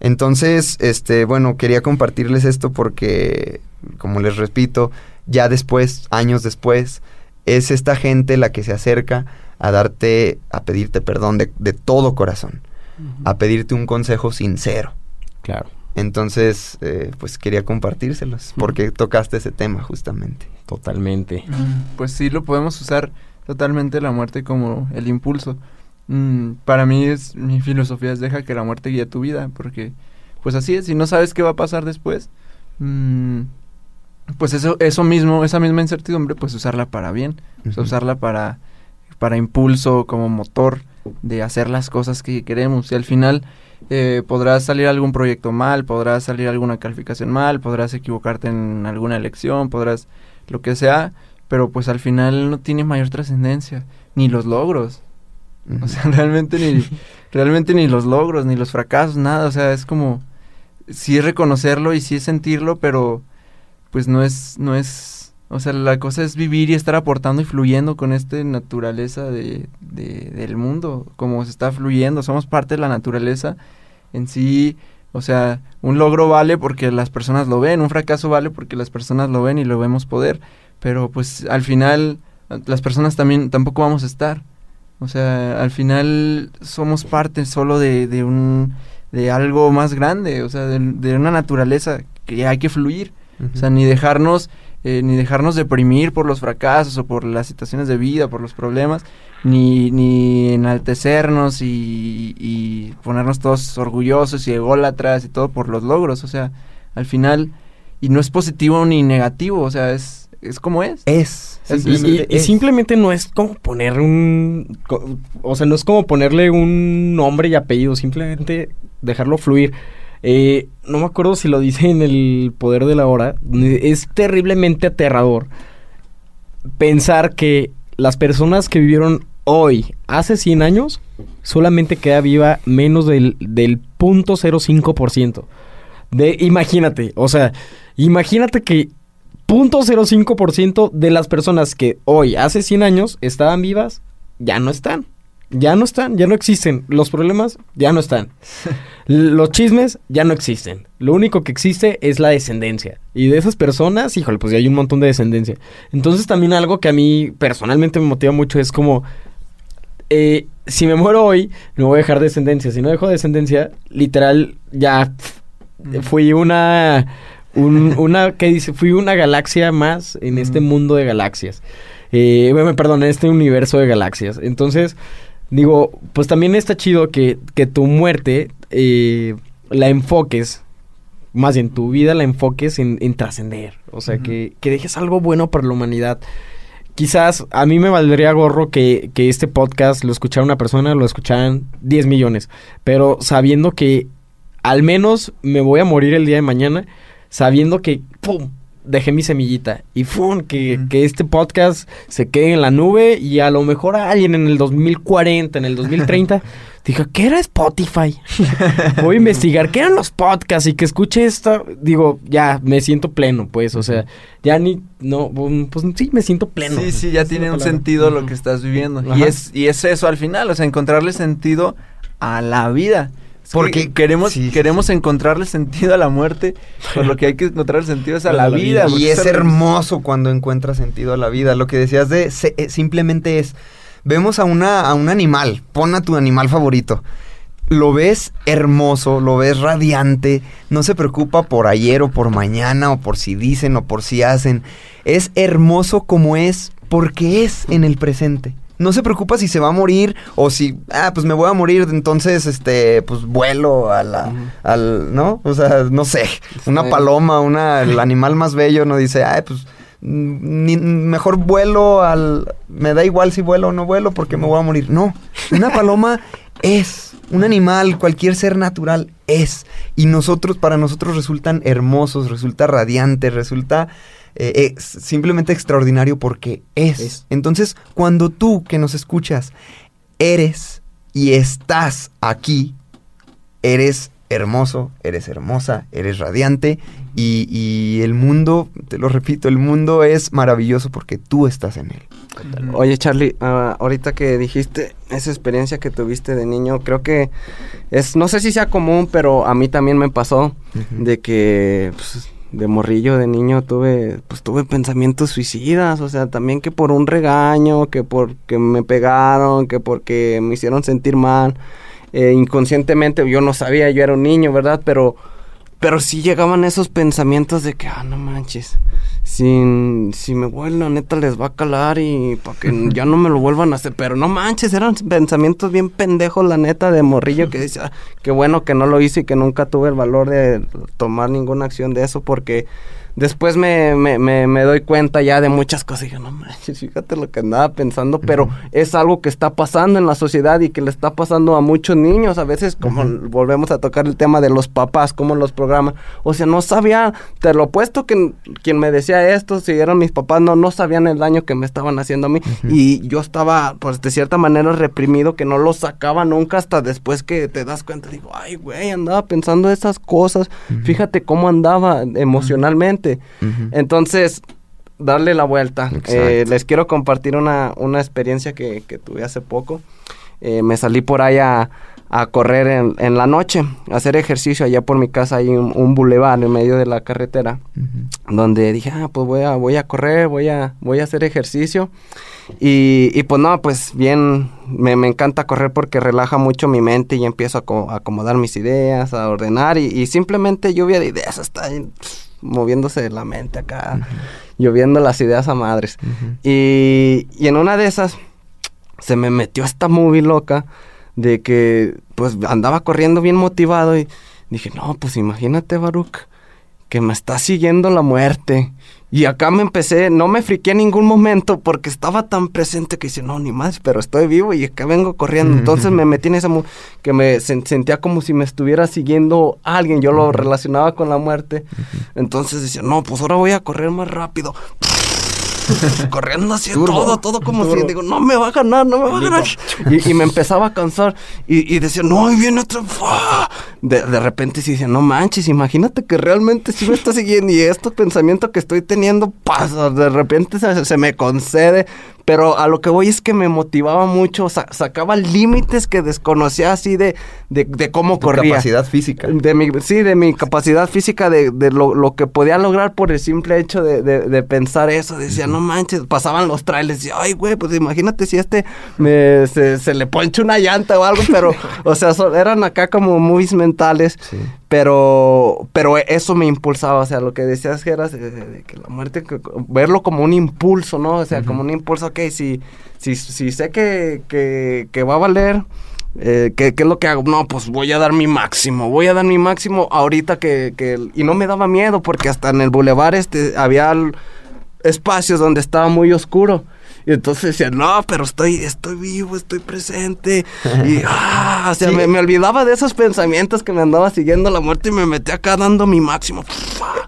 Entonces, este, bueno, quería compartirles esto porque, como les repito, ya después, años después, es esta gente la que se acerca a darte, a pedirte perdón de, de todo corazón, a pedirte un consejo sincero. Claro. Entonces, eh, pues quería compartírselos porque tocaste ese tema justamente. Totalmente. Mm, Pues sí, lo podemos usar totalmente la muerte como el impulso. Mm, para mí es mi filosofía es deja que la muerte guíe tu vida, porque pues así es, si no sabes qué va a pasar después, mm, pues eso eso mismo, esa misma incertidumbre, pues usarla para bien, o sea, Ujú. usarla para para impulso, como motor de hacer las cosas que queremos y al final eh, podrás salir algún proyecto mal, podrás salir alguna calificación mal, podrás equivocarte en alguna elección, podrás lo que sea, pero pues al final no tiene mayor trascendencia, ni los logros. O sea, realmente ni, realmente ni los logros, ni los fracasos, nada. O sea, es como, sí es reconocerlo y sí es sentirlo, pero pues no es, no es, o sea, la cosa es vivir y estar aportando y fluyendo con esta naturaleza de, de- del mundo, como se está fluyendo, somos parte de la naturaleza en sí. O sea, un logro vale porque las personas lo ven, un fracaso vale porque las personas lo ven y lo vemos poder, pero pues al final las personas también tampoco vamos a estar. O sea, al final somos parte solo de, de un de algo más grande, o sea, de, de una naturaleza que hay que fluir. O sea, ni dejarnos eh, ni dejarnos deprimir por los fracasos o por las situaciones de vida, por los problemas, ni, ni enaltecernos y, y ponernos todos orgullosos y ególatras y todo por los logros. O sea, al final, y no es positivo ni negativo, o sea, es, es como es. Es. Es- Y, y- simplemente y es. simplemente no es como poner un... O sea, no es como ponerle un nombre y apellido, simplemente dejarlo fluir. Eh, no me acuerdo si lo dice en el Poder de la Hora. Es terriblemente aterrador pensar que las personas que vivieron hoy, hace 100 años, solamente queda viva menos del, del 0.05%. De, imagínate, o sea, imagínate que 0.05% de las personas que hoy, hace 100 años, estaban vivas, ya no están. Ya no están, ya no existen. Los problemas ya no están. Los chismes ya no existen. Lo único que existe es la descendencia. Y de esas personas, híjole, pues ya hay un montón de descendencia. Entonces también algo que a mí personalmente me motiva mucho es como... eh, si me muero hoy, no voy a dejar descendencia. Si no dejo descendencia, literal, ya pf, fui una... un- una, ¿qué dice? Fui una galaxia más en este Ujú. mundo de galaxias. Eh, bueno, perdón, en este universo de galaxias. Entonces, digo, pues también está chido que, que tu muerte eh, la enfoques más bien tu vida la enfoques en, en trascender. O sea, que, que dejes algo bueno para la humanidad. Quizás a mí me valdría gorro que, que este podcast lo escuchara una persona, lo escucharan 10 millones. Pero sabiendo que al menos me voy a morir el día de mañana, sabiendo que, ¡pum! Dejé mi semillita y ¡pum! Que, que este podcast se quede en la nube y a lo mejor alguien en el 2040, en el 2030, diga, ¿qué era Spotify? Voy a investigar qué eran los podcasts y que escuche esto. Digo, ya me siento pleno, pues, o sea, ya ni, no, um, pues sí, me siento pleno. Sí, sí, ya tiene un sentido lo que estás viviendo. Y es, y es eso al final, o sea, encontrarle sentido a la vida. Porque- que queremos, sí, sí, queremos encontrarle sentido a la muerte, por lo que hay que encontrarle sentido es a la, la vida. Y es hermoso cuando encuentra sentido a la vida. Lo que decías de se- eh, simplemente es, vemos a, una, a un animal, pon a tu animal favorito. Lo ves hermoso, lo ves radiante, no se preocupa por ayer o por mañana o por si dicen o por si hacen. Es hermoso como es porque es en el presente. No se preocupa si se va a morir o si, ah, pues me voy a morir, entonces, este, pues vuelo a la, al, ¿no? O sea, no sé, una Sí. paloma, una, el animal más bello, no dice, ay, pues mm, ni- mejor vuelo al, me da igual si vuelo o no vuelo porque me voy a morir. No, una paloma es, un animal, cualquier ser natural es. Y nosotros, para nosotros resultan hermosos, resulta radiante, resulta eh, eh, s- simplemente extraordinario porque es. Es. Entonces, cuando tú que nos escuchas eres y estás aquí, eres hermoso, eres hermosa, eres radiante y, y el mundo, te lo repito, el mundo es maravilloso porque tú estás en él. Oye, Charlie, ah, ahorita que dijiste esa experiencia que tuviste de niño, creo que es, no sé si sea común, pero a mí también me pasó de que pues, de morrillo, de niño, tuve, pues tuve pensamientos suicidas, o sea, también que por un regaño, que porque me pegaron, que porque me hicieron sentir mal, eh, inconscientemente, yo no sabía, yo era un niño, ¿verdad? Pero, pero sí llegaban esos pensamientos de que, ah, no manches, si, si me voy, la neta les va a calar y para que ya no me lo vuelvan a hacer. Pero no manches, eran pensamientos bien pendejos, la neta, de morrillo que decía, "Ah, qué bueno que no lo hice y que nunca tuve el valor de tomar ninguna acción de eso porque después me, me, me, me doy cuenta ya de muchas cosas. Y digo, no manches, fíjate lo que andaba pensando, pero es algo que está pasando en la sociedad y que le está pasando a muchos niños. A veces, como volvemos a tocar el tema de los papás, como los programas, o sea, no sabía, te lo puesto que quien me decía esto, si eran mis papás, no, no sabían el daño que me estaban haciendo a mí. Y yo estaba, pues de cierta manera reprimido, que no lo sacaba nunca hasta después que te das cuenta, digo, ay, güey, andaba pensando esas cosas, fíjate cómo andaba emocionalmente. Entonces, darle la vuelta. Eh, les quiero compartir una, una experiencia que, que tuve hace poco. Eh, me salí por ahí a, a correr en, en la noche, a hacer ejercicio allá por mi casa. Hay un, un bulevar en medio de la carretera donde dije, ah, pues voy a, voy a correr, voy a, voy a hacer ejercicio. Y, y pues no, pues bien, me, me encanta correr porque relaja mucho mi mente y empiezo a, co- a acomodar mis ideas, a ordenar y, y simplemente lluvia de ideas, está ahí, pf, moviéndose la mente acá, lloviendo las ideas a madres. y, y en una de esas se me metió esta movie loca de que pues andaba corriendo bien motivado y dije, no, pues imagínate Baruch, que me está siguiendo la muerte. Y acá me empecé, no me friqué en ningún momento porque estaba tan presente que dice, no, ni más, pero estoy vivo y acá vengo corriendo. Entonces me metí en esa mu- que me sen- sentía como si me estuviera siguiendo alguien, yo lo relacionaba con la muerte. Entonces decía, no, pues ahora voy a correr más rápido. corriendo así todo, todo como si digo, no me va a ganar, no me va a ganar. Y, y me empezaba a cansar y, y decía, no, ahí viene otro. De, de repente sí decía, no manches, imagínate que realmente sí me está siguiendo y estos pensamientos que estoy teniendo pasa, de repente se, se me concede. Pero a lo que voy es que me motivaba mucho, sa- sacaba límites que desconocía así de, de, de cómo Tu corría. capacidad física. De mi, sí, de mi capacidad física, de, de lo, lo que podía lograr por el simple hecho de, de- pensar eso. Decía, no manches, pasaban los trailers. Y, ay, güey, pues imagínate si este me, se, se le ponche una llanta o algo, pero, o sea, so- eran acá como movies mentales. Pero, pero eso me impulsaba, o sea, lo que decías que era que la muerte, que- verlo como un impulso, ¿no? O sea, como un impulso, ok, si, si, si sé que, que, que va a valer, Eh, ¿qué, qué es lo que hago? No, pues voy a dar mi máximo, voy a dar mi máximo ahorita que, que... Y no me daba miedo porque hasta en el bulevar este, había espacios donde estaba muy oscuro. Y entonces decía, no, pero estoy, estoy vivo, estoy presente. Y, ah, o sea, Sí. me, me olvidaba de esos pensamientos que me andaba siguiendo la muerte y me metí acá dando mi máximo.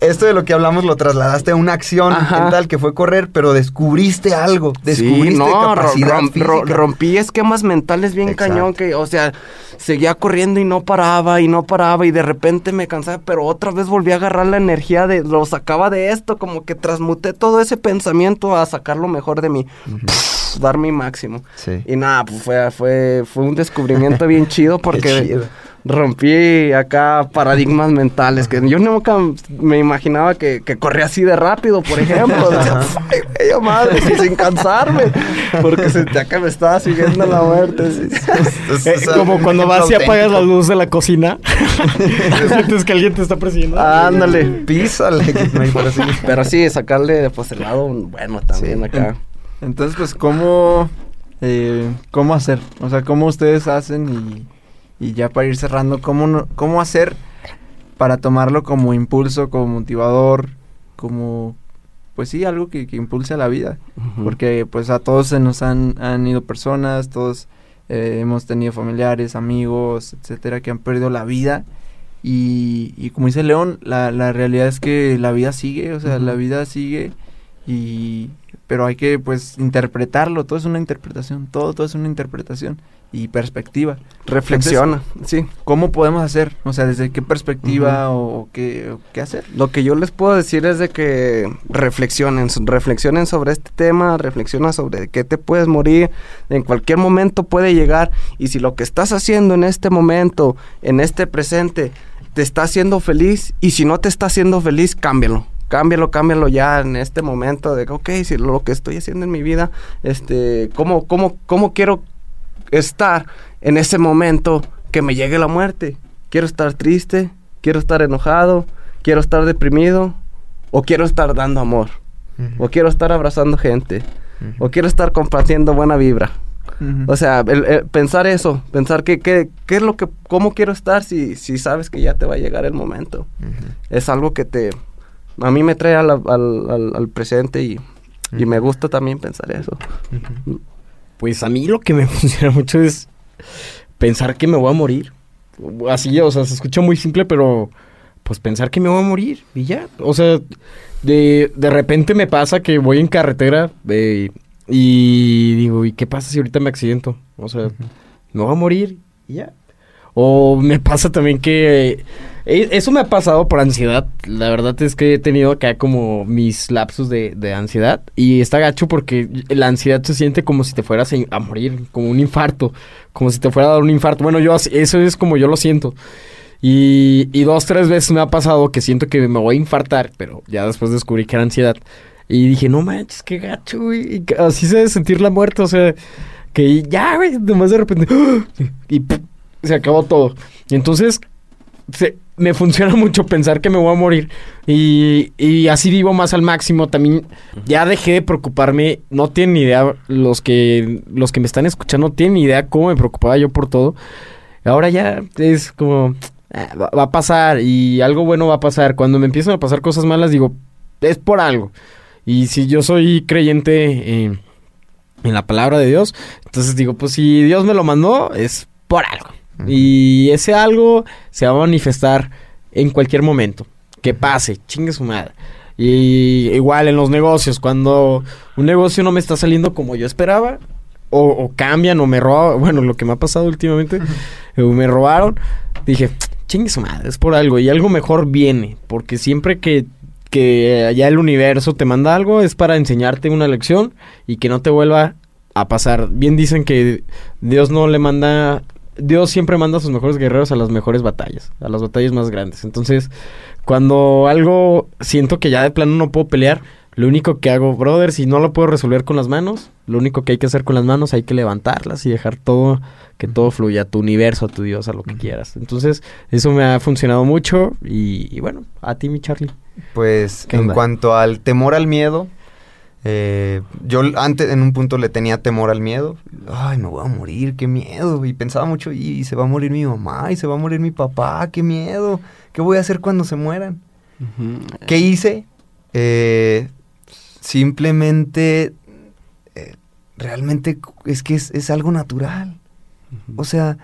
Esto de lo que hablamos lo trasladaste a una acción Ajá. mental que fue correr, pero descubriste algo. Descubriste Sí, no, capacidad rom- ro- física. rompí esquemas mentales bien Exacto. cañón que, o sea, seguía corriendo y no paraba y no paraba y de repente me cansaba, pero otra vez volví a agarrar la energía de, lo sacaba de esto, como que transmuté todo ese pensamiento a sacar lo mejor de mí, Pff, dar mi máximo. Sí. Y nada, pues fue, fue, fue un descubrimiento bien chido porque chido. Rompí acá paradigmas mentales que yo nunca me imaginaba que, que corría así de rápido, por ejemplo. "Ay, bello madre, sí, sin cansarme, porque sentía que me estaba siguiendo la muerte. sí. Es- Eh, sea, como cuando vas y apagas la luz de la cocina. Sientes que alguien te está persiguiendo. Ándale. Písale. no hay por así. Pero sí, sacarle pues el lado bueno también Sí. acá. Entonces, pues, ¿cómo, eh, cómo hacer? O sea, ¿cómo ustedes hacen y, y ya para ir cerrando, ¿cómo, no- cómo hacer para tomarlo como impulso, como motivador, como, pues sí, algo que, que impulse a la vida? Porque pues a todos se nos han, han ido personas, todos eh, hemos tenido familiares, amigos, etcétera, que han perdido la vida. Y, y como dice León, la, la realidad es que la vida sigue, o sea, la vida sigue y pero hay que pues interpretarlo, todo es una interpretación, todo, todo es una interpretación y perspectiva. Reflexiona, sí. ¿Cómo podemos hacer? O sea, desde qué perspectiva o, o qué, o qué hacer. Lo que yo les puedo decir es de que reflexionen, reflexionen sobre este tema, reflexiona sobre qué te puedes morir, en cualquier momento puede llegar y si lo que estás haciendo en este momento, en este presente, te está haciendo feliz y si no te está haciendo feliz, cámbialo. Cámbialo, cámbialo ya en este momento de que, ok, si lo que estoy haciendo en mi vida, este, ¿cómo, cómo, cómo quiero estar en ese momento que me llegue la muerte? ¿Quiero estar triste? ¿Quiero estar enojado? ¿Quiero estar deprimido? ¿O quiero estar dando amor? ¿O quiero estar abrazando gente? ¿O quiero estar compartiendo buena vibra? O sea, el- el pensar eso, pensar que, que- qué es lo que, cómo quiero estar si, si sabes que ya te va a llegar el momento. Es algo que te, a mí me trae al, al- al- al presente y, y me gusta también pensar eso. Pues a mí lo que me funciona mucho es pensar que me voy a morir. Así, o sea, se escucha muy simple, pero pues pensar que me voy a morir y ya. O sea, de, de repente me pasa que voy en carretera eh, y digo, ¿y qué pasa si ahorita me accidento? O sea, me voy a morir y ya. O me pasa también que... eh, eso me ha pasado por ansiedad. La verdad es que he tenido acá como mis lapsos de, ansiedad. Y está gacho porque la ansiedad se siente como si te fueras a, morir, como un infarto. Como si te fuera a dar un infarto. Bueno, yo eso es como yo lo siento. Y, dos, tres veces me ha pasado que siento que me voy a infartar, pero ya después descubrí que era ansiedad. Y dije, no manches, qué gacho, güey. Y así se debe sentir la muerte, o sea, que ya, güey, nomás de repente, y se acabó todo. Y entonces, se- me funciona mucho pensar que me voy a morir. Y, y así vivo más al máximo. También ya dejé de preocuparme. No tienen idea, los que, los que me están escuchando, tienen idea cómo me preocupaba yo por todo. Ahora ya es como, "Ah, va, a pasar y algo bueno va a pasar. Cuando me empiezan a pasar cosas malas, digo, es por algo. Y si yo soy creyente en, en la palabra de Dios, entonces digo, pues si Dios me lo mandó, es por algo. Y ese algo se va a manifestar en cualquier momento. Que pase, chingue su madre. Y igual en los negocios, cuando un negocio no me está saliendo como yo esperaba, o, o cambian o me roban, bueno, lo que me ha pasado últimamente, eh, me robaron, dije, chingue su madre, es por algo y algo mejor viene, porque siempre que, que allá el universo te manda algo es para enseñarte una lección y que no te vuelva a pasar. Bien dicen que Dios no le manda, Dios siempre manda a sus mejores guerreros a las mejores batallas, a las batallas más grandes. Entonces, cuando algo siento que ya de plano no puedo pelear, lo único que hago, brother, si no lo puedo resolver con las manos, lo único que hay que hacer con las manos hay que levantarlas y dejar todo, que todo fluya, a tu universo, a tu Dios, a lo que quieras. Entonces, eso me ha funcionado mucho y, y bueno, a ti, mi Charlie. Pues ¿Qué en cuanto al temor al miedo, Eh, yo antes en un punto le tenía temor al miedo. Ay, me voy a morir, qué miedo. Y pensaba mucho, y se va a morir mi mamá, y se va a morir mi papá, qué miedo. ¿Qué voy a hacer cuando se mueran? ¿Qué hice? Eh, simplemente, eh, realmente es que es, es algo natural. O sea,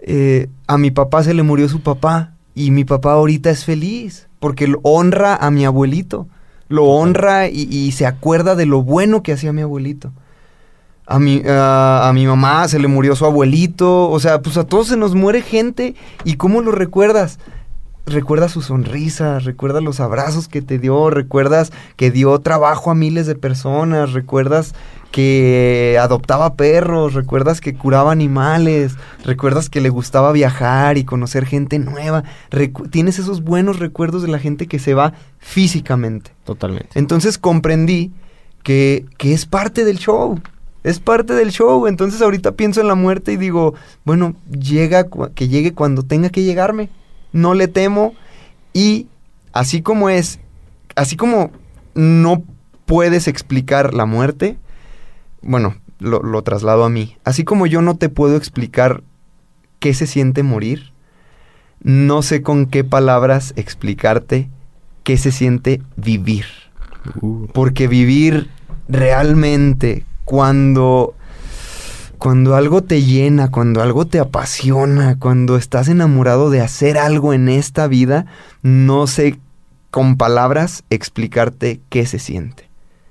eh, a mi papá se le murió su papá y mi papá ahorita es feliz porque honra a mi abuelito. Lo honra y, y se acuerda de lo bueno que hacía mi abuelito. A mi, a mi mamá se le murió su abuelito. O sea, pues a todos se nos muere gente. ¿Y cómo lo recuerdas? Recuerdas su sonrisa, recuerdas los abrazos que te dio, recuerdas que dio trabajo a miles de personas, recuerdas que adoptaba perros, recuerdas que curaba animales, recuerdas que le gustaba viajar y conocer gente nueva. Recu- tienes esos buenos recuerdos de la gente que se va físicamente. Totalmente. Entonces comprendí que, que es parte del show. Es parte del show. Entonces ahorita pienso en la muerte y digo, bueno, llega que llegue cuando tenga que llegarme. No le temo. Y así como es, así como no puedes explicar la muerte, bueno, lo, lo traslado a mí. Así como yo no te puedo explicar qué se siente morir, no sé con qué palabras explicarte qué se siente vivir. Porque vivir realmente cuando cuando algo te llena, cuando algo te apasiona, cuando estás enamorado de hacer algo en esta vida, no sé con palabras explicarte qué se siente.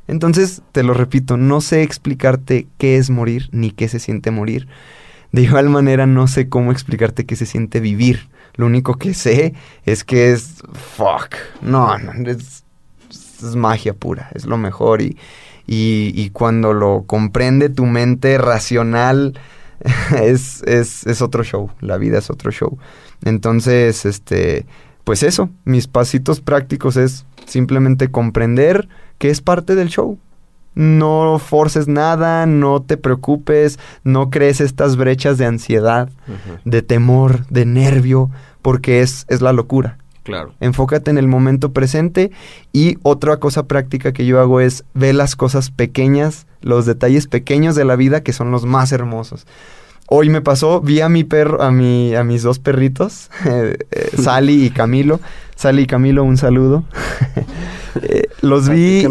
Entonces, te lo repito, no sé explicarte qué es morir ni qué se siente morir. De igual manera, no sé cómo explicarte qué se siente vivir. Lo único que sé es que es fuck. No, no, es, magia pura, es lo mejor. Y, y, y cuando lo comprende tu mente racional, es, es, es otro show. La vida es otro show. Entonces, este, pues eso, mis pasitos prácticos es simplemente comprender que es parte del show. No forces nada, no te preocupes, no crees estas brechas de ansiedad, de temor, de nervio, porque es, es la locura. Claro. Enfócate en el momento presente y otra cosa práctica que yo hago es ver las cosas pequeñas, los detalles pequeños de la vida que son los más hermosos. Hoy me pasó, vi a mi perro, a mi, a mis dos perritos, eh, eh, Sally y Camilo. Sally y Camilo, un saludo. Eh, los vi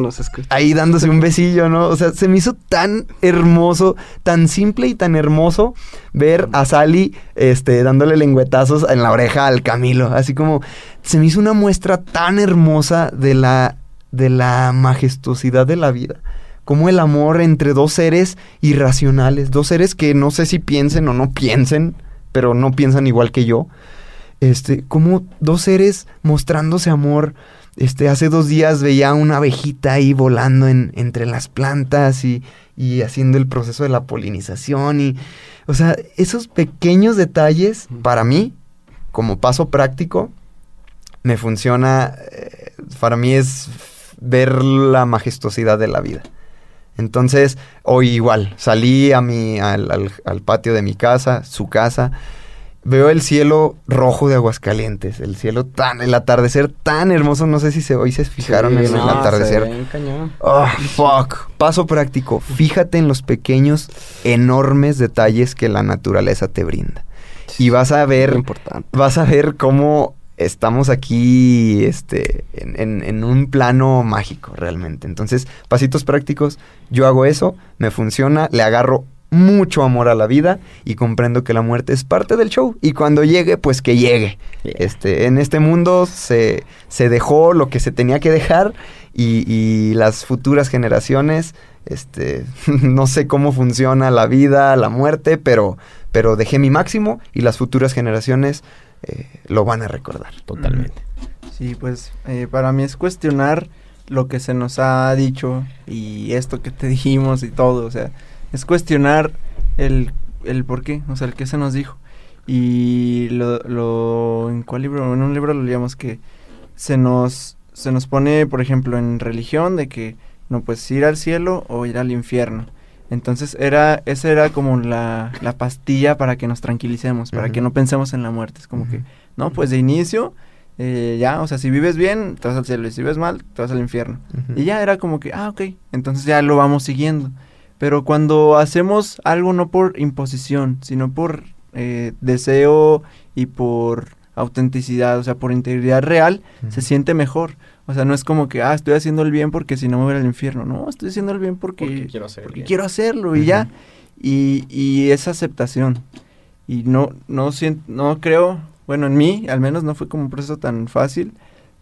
ahí dándose un besillo, ¿no? O sea, se me hizo tan hermoso, tan simple y tan hermoso ver a Sally este, dándole lengüetazos en la oreja al Camilo. Así como se me hizo una muestra tan hermosa de la, de la majestuosidad de la vida. Como el amor entre dos seres irracionales, dos seres que no sé si piensen o no piensen, pero no piensan igual que yo. Este, como dos seres mostrándose amor. Este, hace dos días veía una abejita ahí volando en, entre las plantas y, y haciendo el proceso de la polinización y, o sea, esos pequeños detalles para mí, como paso práctico, me funciona, eh, para mí es ver la majestuosidad de la vida. Entonces, hoy igual, salí a mi, al, al- al patio de mi casa, su casa, veo el cielo rojo de Aguascalientes, el cielo tan, el atardecer tan hermoso, no sé si se, hoy se fijaron en el atardecer. cañón. Oh, fuck. Paso práctico. Fíjate en los pequeños, enormes detalles que la naturaleza te brinda. Y vas a ver, importante. vas a ver cómo estamos aquí, este, en, en- en un plano mágico, realmente. Entonces, pasitos prácticos, yo hago eso, me funciona, le agarro mucho amor a la vida y comprendo que la muerte es parte del show. Y cuando llegue, pues que llegue. Yeah. Este, en este mundo se, se dejó lo que se tenía que dejar y, y las futuras generaciones, este, no sé cómo funciona la vida, la muerte, pero, pero dejé mi máximo y las futuras generaciones eh, lo van a recordar. Totalmente. Sí, pues eh, para mí es cuestionar lo que se nos ha dicho y esto que te dijimos y todo, o sea, es cuestionar el, el por qué, o sea, el qué se nos dijo. Y lo, lo, ¿en cuál libro? En un libro lo leíamos que se nos, se nos pone, por ejemplo, en religión de que, no, pues ir al cielo o ir al infierno. Entonces era, esa era como la, la pastilla para que nos tranquilicemos, para que no pensemos en la muerte. Es como que, no, pues de inicio eh, ya, o sea, si vives bien, te vas al cielo, y si vives mal, te vas al infierno. Y ya era como que, ah, ok, entonces ya lo vamos siguiendo. Pero cuando hacemos algo no por imposición, sino por eh, deseo y por autenticidad, o sea, por integridad real, se siente mejor. O sea, no es como que, ah, estoy haciendo el bien porque si no me voy al infierno. No, estoy haciendo el bien porque, Porque quiero hacer el porque bien. quiero hacerlo y ya. Y, y esa aceptación. Y no, no siento, no creo, bueno, en mí al menos no fue como un proceso tan fácil.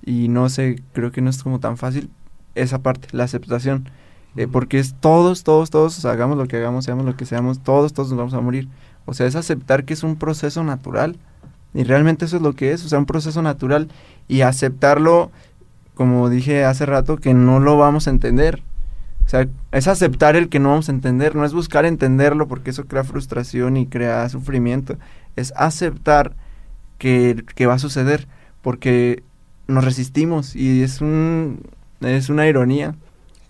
Y no sé, creo que no es como tan fácil esa parte, la aceptación. Eh, porque es todos, todos, todos, hagamos lo que hagamos, seamos lo que seamos, todos, todos nos vamos a morir. O sea, es aceptar que es un proceso natural. Y realmente eso es lo que es, o sea, un proceso natural. Y aceptarlo, como dije hace rato, que no lo vamos a entender. O sea, es aceptar el que no vamos a entender, no es buscar entenderlo porque eso crea frustración y crea sufrimiento. Es aceptar que, que va a suceder porque nos resistimos y es un es una ironía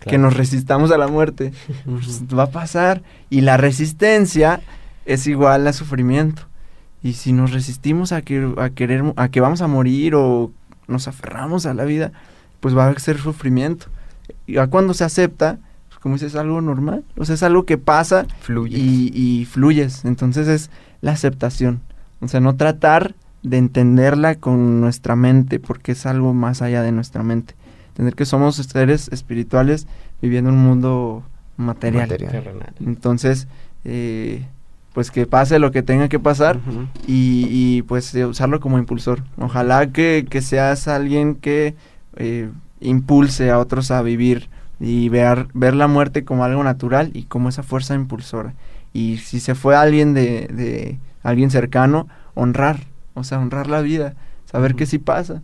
que nos resistamos a la muerte. Pues, va a pasar y la resistencia es igual a sufrimiento. Y si nos resistimos a que a querer a que vamos a morir o nos aferramos a la vida, pues va a ser sufrimiento. Y ya cuando se acepta, pues, como dices, es algo normal, o sea, es algo que pasa Fluye. y, y fluyes. Entonces es la aceptación. O sea, no tratar de entenderla con nuestra mente, porque es algo más allá de nuestra mente. Entender que somos seres espirituales viviendo en un mundo material. Material. Terrenal. Entonces, eh, pues que pase lo que tenga que pasar y, pues eh, usarlo como impulsor. Ojalá que, que seas alguien que eh, impulse a otros a vivir y ver, ver la muerte como algo natural y como esa fuerza impulsora. Y si se fue alguien de, de alguien cercano, honrar, o sea, honrar la vida, saber que sí pasa.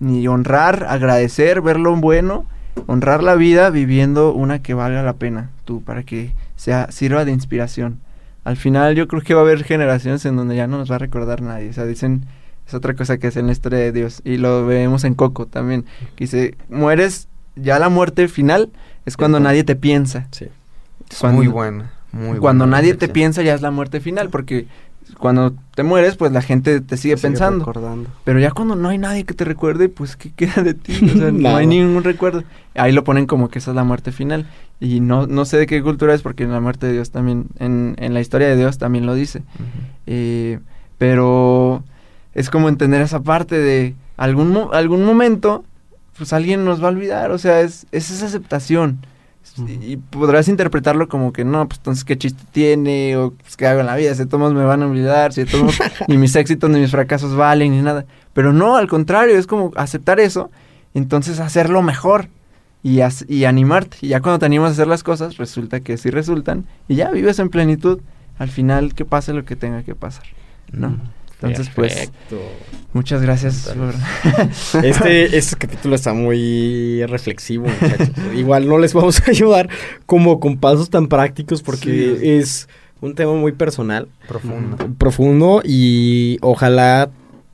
Y honrar, agradecer, ver lo bueno, honrar la vida viviendo una que valga la pena, tú, para que sea, sirva de inspiración al final yo creo que va a haber generaciones en donde ya no nos va a recordar nadie. O sea, dicen, es otra cosa que es en historia de Dios. Y lo vemos en Coco también. Que dice, mueres, ya la muerte final es cuando nadie te piensa. Sí. Cuando- muy buena. Muy cuando buena nadie te piensa ya es la muerte final. Porque cuando te mueres, pues la gente te sigue pensando. recordando. Pero ya cuando no hay nadie que te recuerde, pues ¿qué queda de ti? O sea, no hay ningún recuerdo. Ahí lo ponen como que esa es la muerte final. Y no, no sé de qué cultura es porque en la muerte de Dios también, en, en la historia de Dios también lo dice. Eh, pero es como entender esa parte de algún, algún momento, pues alguien nos va a olvidar. O sea, es, es esa aceptación. Y podrás interpretarlo como que no, pues entonces qué chiste tiene, o pues qué hago en la vida, si de todos me van a olvidar, si de todos modos ni mis éxitos ni mis fracasos valen, ni nada. Pero no, al contrario, es como aceptar eso, entonces hacerlo mejor y, y animarte. Y ya cuando te animas a hacer las cosas, resulta que sí resultan, y ya vives en plenitud, al final que pase lo que tenga que pasar, ¿no? Entonces, pues, Perfecto. muchas gracias por... Este, este capítulo está muy reflexivo, muchachos. Igual no les vamos a ayudar como con pasos tan prácticos porque Sí. es un tema muy personal, Profundo. profundo y ojalá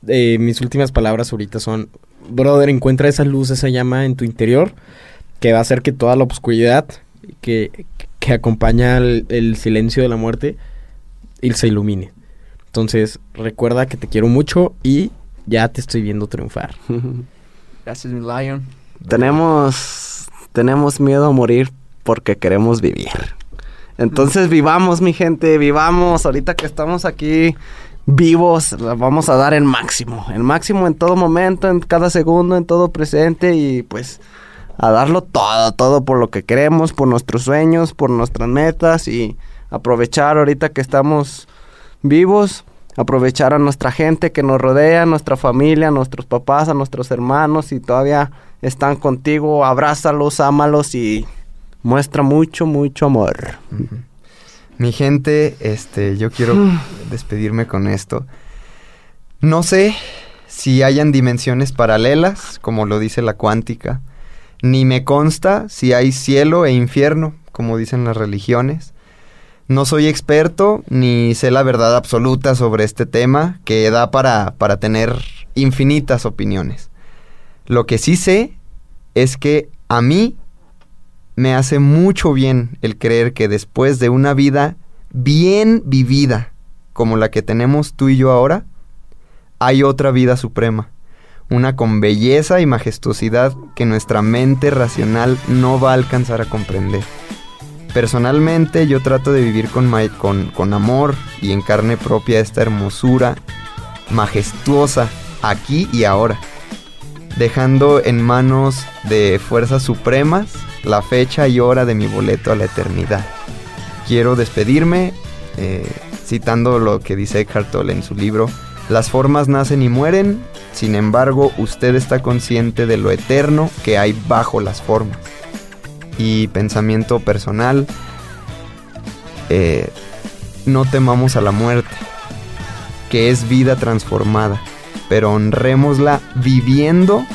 eh, mis últimas palabras ahorita son, brother, encuentra esa luz, esa llama en tu interior que va a hacer que toda la oscuridad que, que acompaña el, el silencio de la muerte y se ilumine. Entonces, recuerda que te quiero mucho y ya te estoy viendo triunfar. Gracias, mi Lion. tenemos, tenemos miedo a morir porque queremos vivir. Entonces vivamos, mi gente, vivamos. Ahorita que estamos aquí vivos, la vamos a dar el máximo. El máximo en todo momento, en cada segundo, en todo presente y pues a darlo todo, todo por lo que queremos, por nuestros sueños, por nuestras metas y aprovechar ahorita que estamos vivos, aprovechar a nuestra gente que nos rodea, nuestra familia, a nuestros papás, a nuestros hermanos, si todavía están contigo, abrázalos, ámalos y muestra mucho, mucho amor. Mi gente, este, yo quiero despedirme con esto. No sé si hayan dimensiones paralelas, como lo dice la cuántica, ni me consta si hay cielo e infierno, como dicen las religiones. No soy experto ni sé la verdad absoluta sobre este tema que da para, para tener infinitas opiniones. Lo que sí sé es que a mí me hace mucho bien el creer que después de una vida bien vivida como la que tenemos tú y yo ahora, hay otra vida suprema. una con belleza y majestuosidad que nuestra mente racional no va a alcanzar a comprender. Personalmente yo trato de vivir con, amor y en carne propia esta hermosura majestuosa aquí y ahora, dejando en manos de fuerzas supremas la fecha y hora de mi boleto a la eternidad. Quiero despedirme eh, citando lo que dice Eckhart Tolle en su libro, las formas nacen y mueren, sin embargo usted está consciente de lo eterno que hay bajo las formas. Y pensamiento personal, eh, no temamos a la muerte, que es vida transformada, pero honrémosla viviendo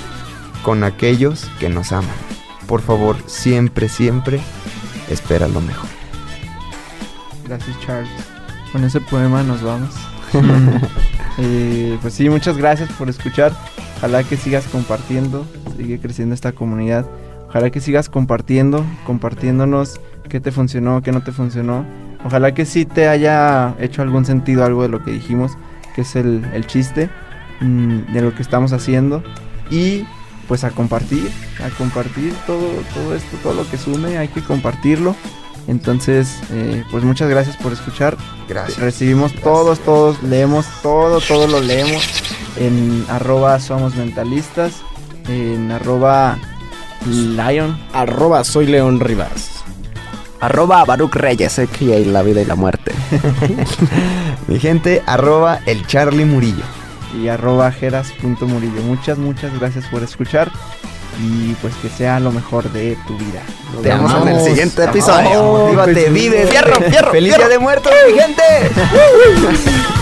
con aquellos que nos aman. Por favor, siempre, siempre, espera lo mejor. Gracias, Charles. Con ese poema nos vamos. Eh, pues sí, muchas gracias por escuchar. Ojalá que sigas compartiendo, sigue creciendo esta comunidad. Ojalá que sigas compartiendo, compartiéndonos qué te funcionó, qué no te funcionó. Ojalá que sí te haya hecho algún sentido algo de lo que dijimos, que es el, el chiste mm, de lo que estamos haciendo. Y pues a compartir, a compartir todo, todo esto, todo lo que sume, hay que compartirlo. Entonces, eh, pues muchas gracias por escuchar. Gracias. Recibimos todos, todos, leemos todo, todo lo leemos en arroba somos mentalistas, en arroba lion, Arroba soy León Rivas. Arroba Baruch Reyes, que hay la vida y la muerte. Mi gente, arroba el Charlie Murillo. y arroba jeras.murillo. Muchas, muchas gracias por escuchar y pues que sea lo mejor de tu vida. Nos Te vemos amamos. en el siguiente Te episodio. amamos. Motívate, vive. fierro, fierro, ¡Feliz fierro. Día de Muertos, mi gente!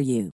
for you.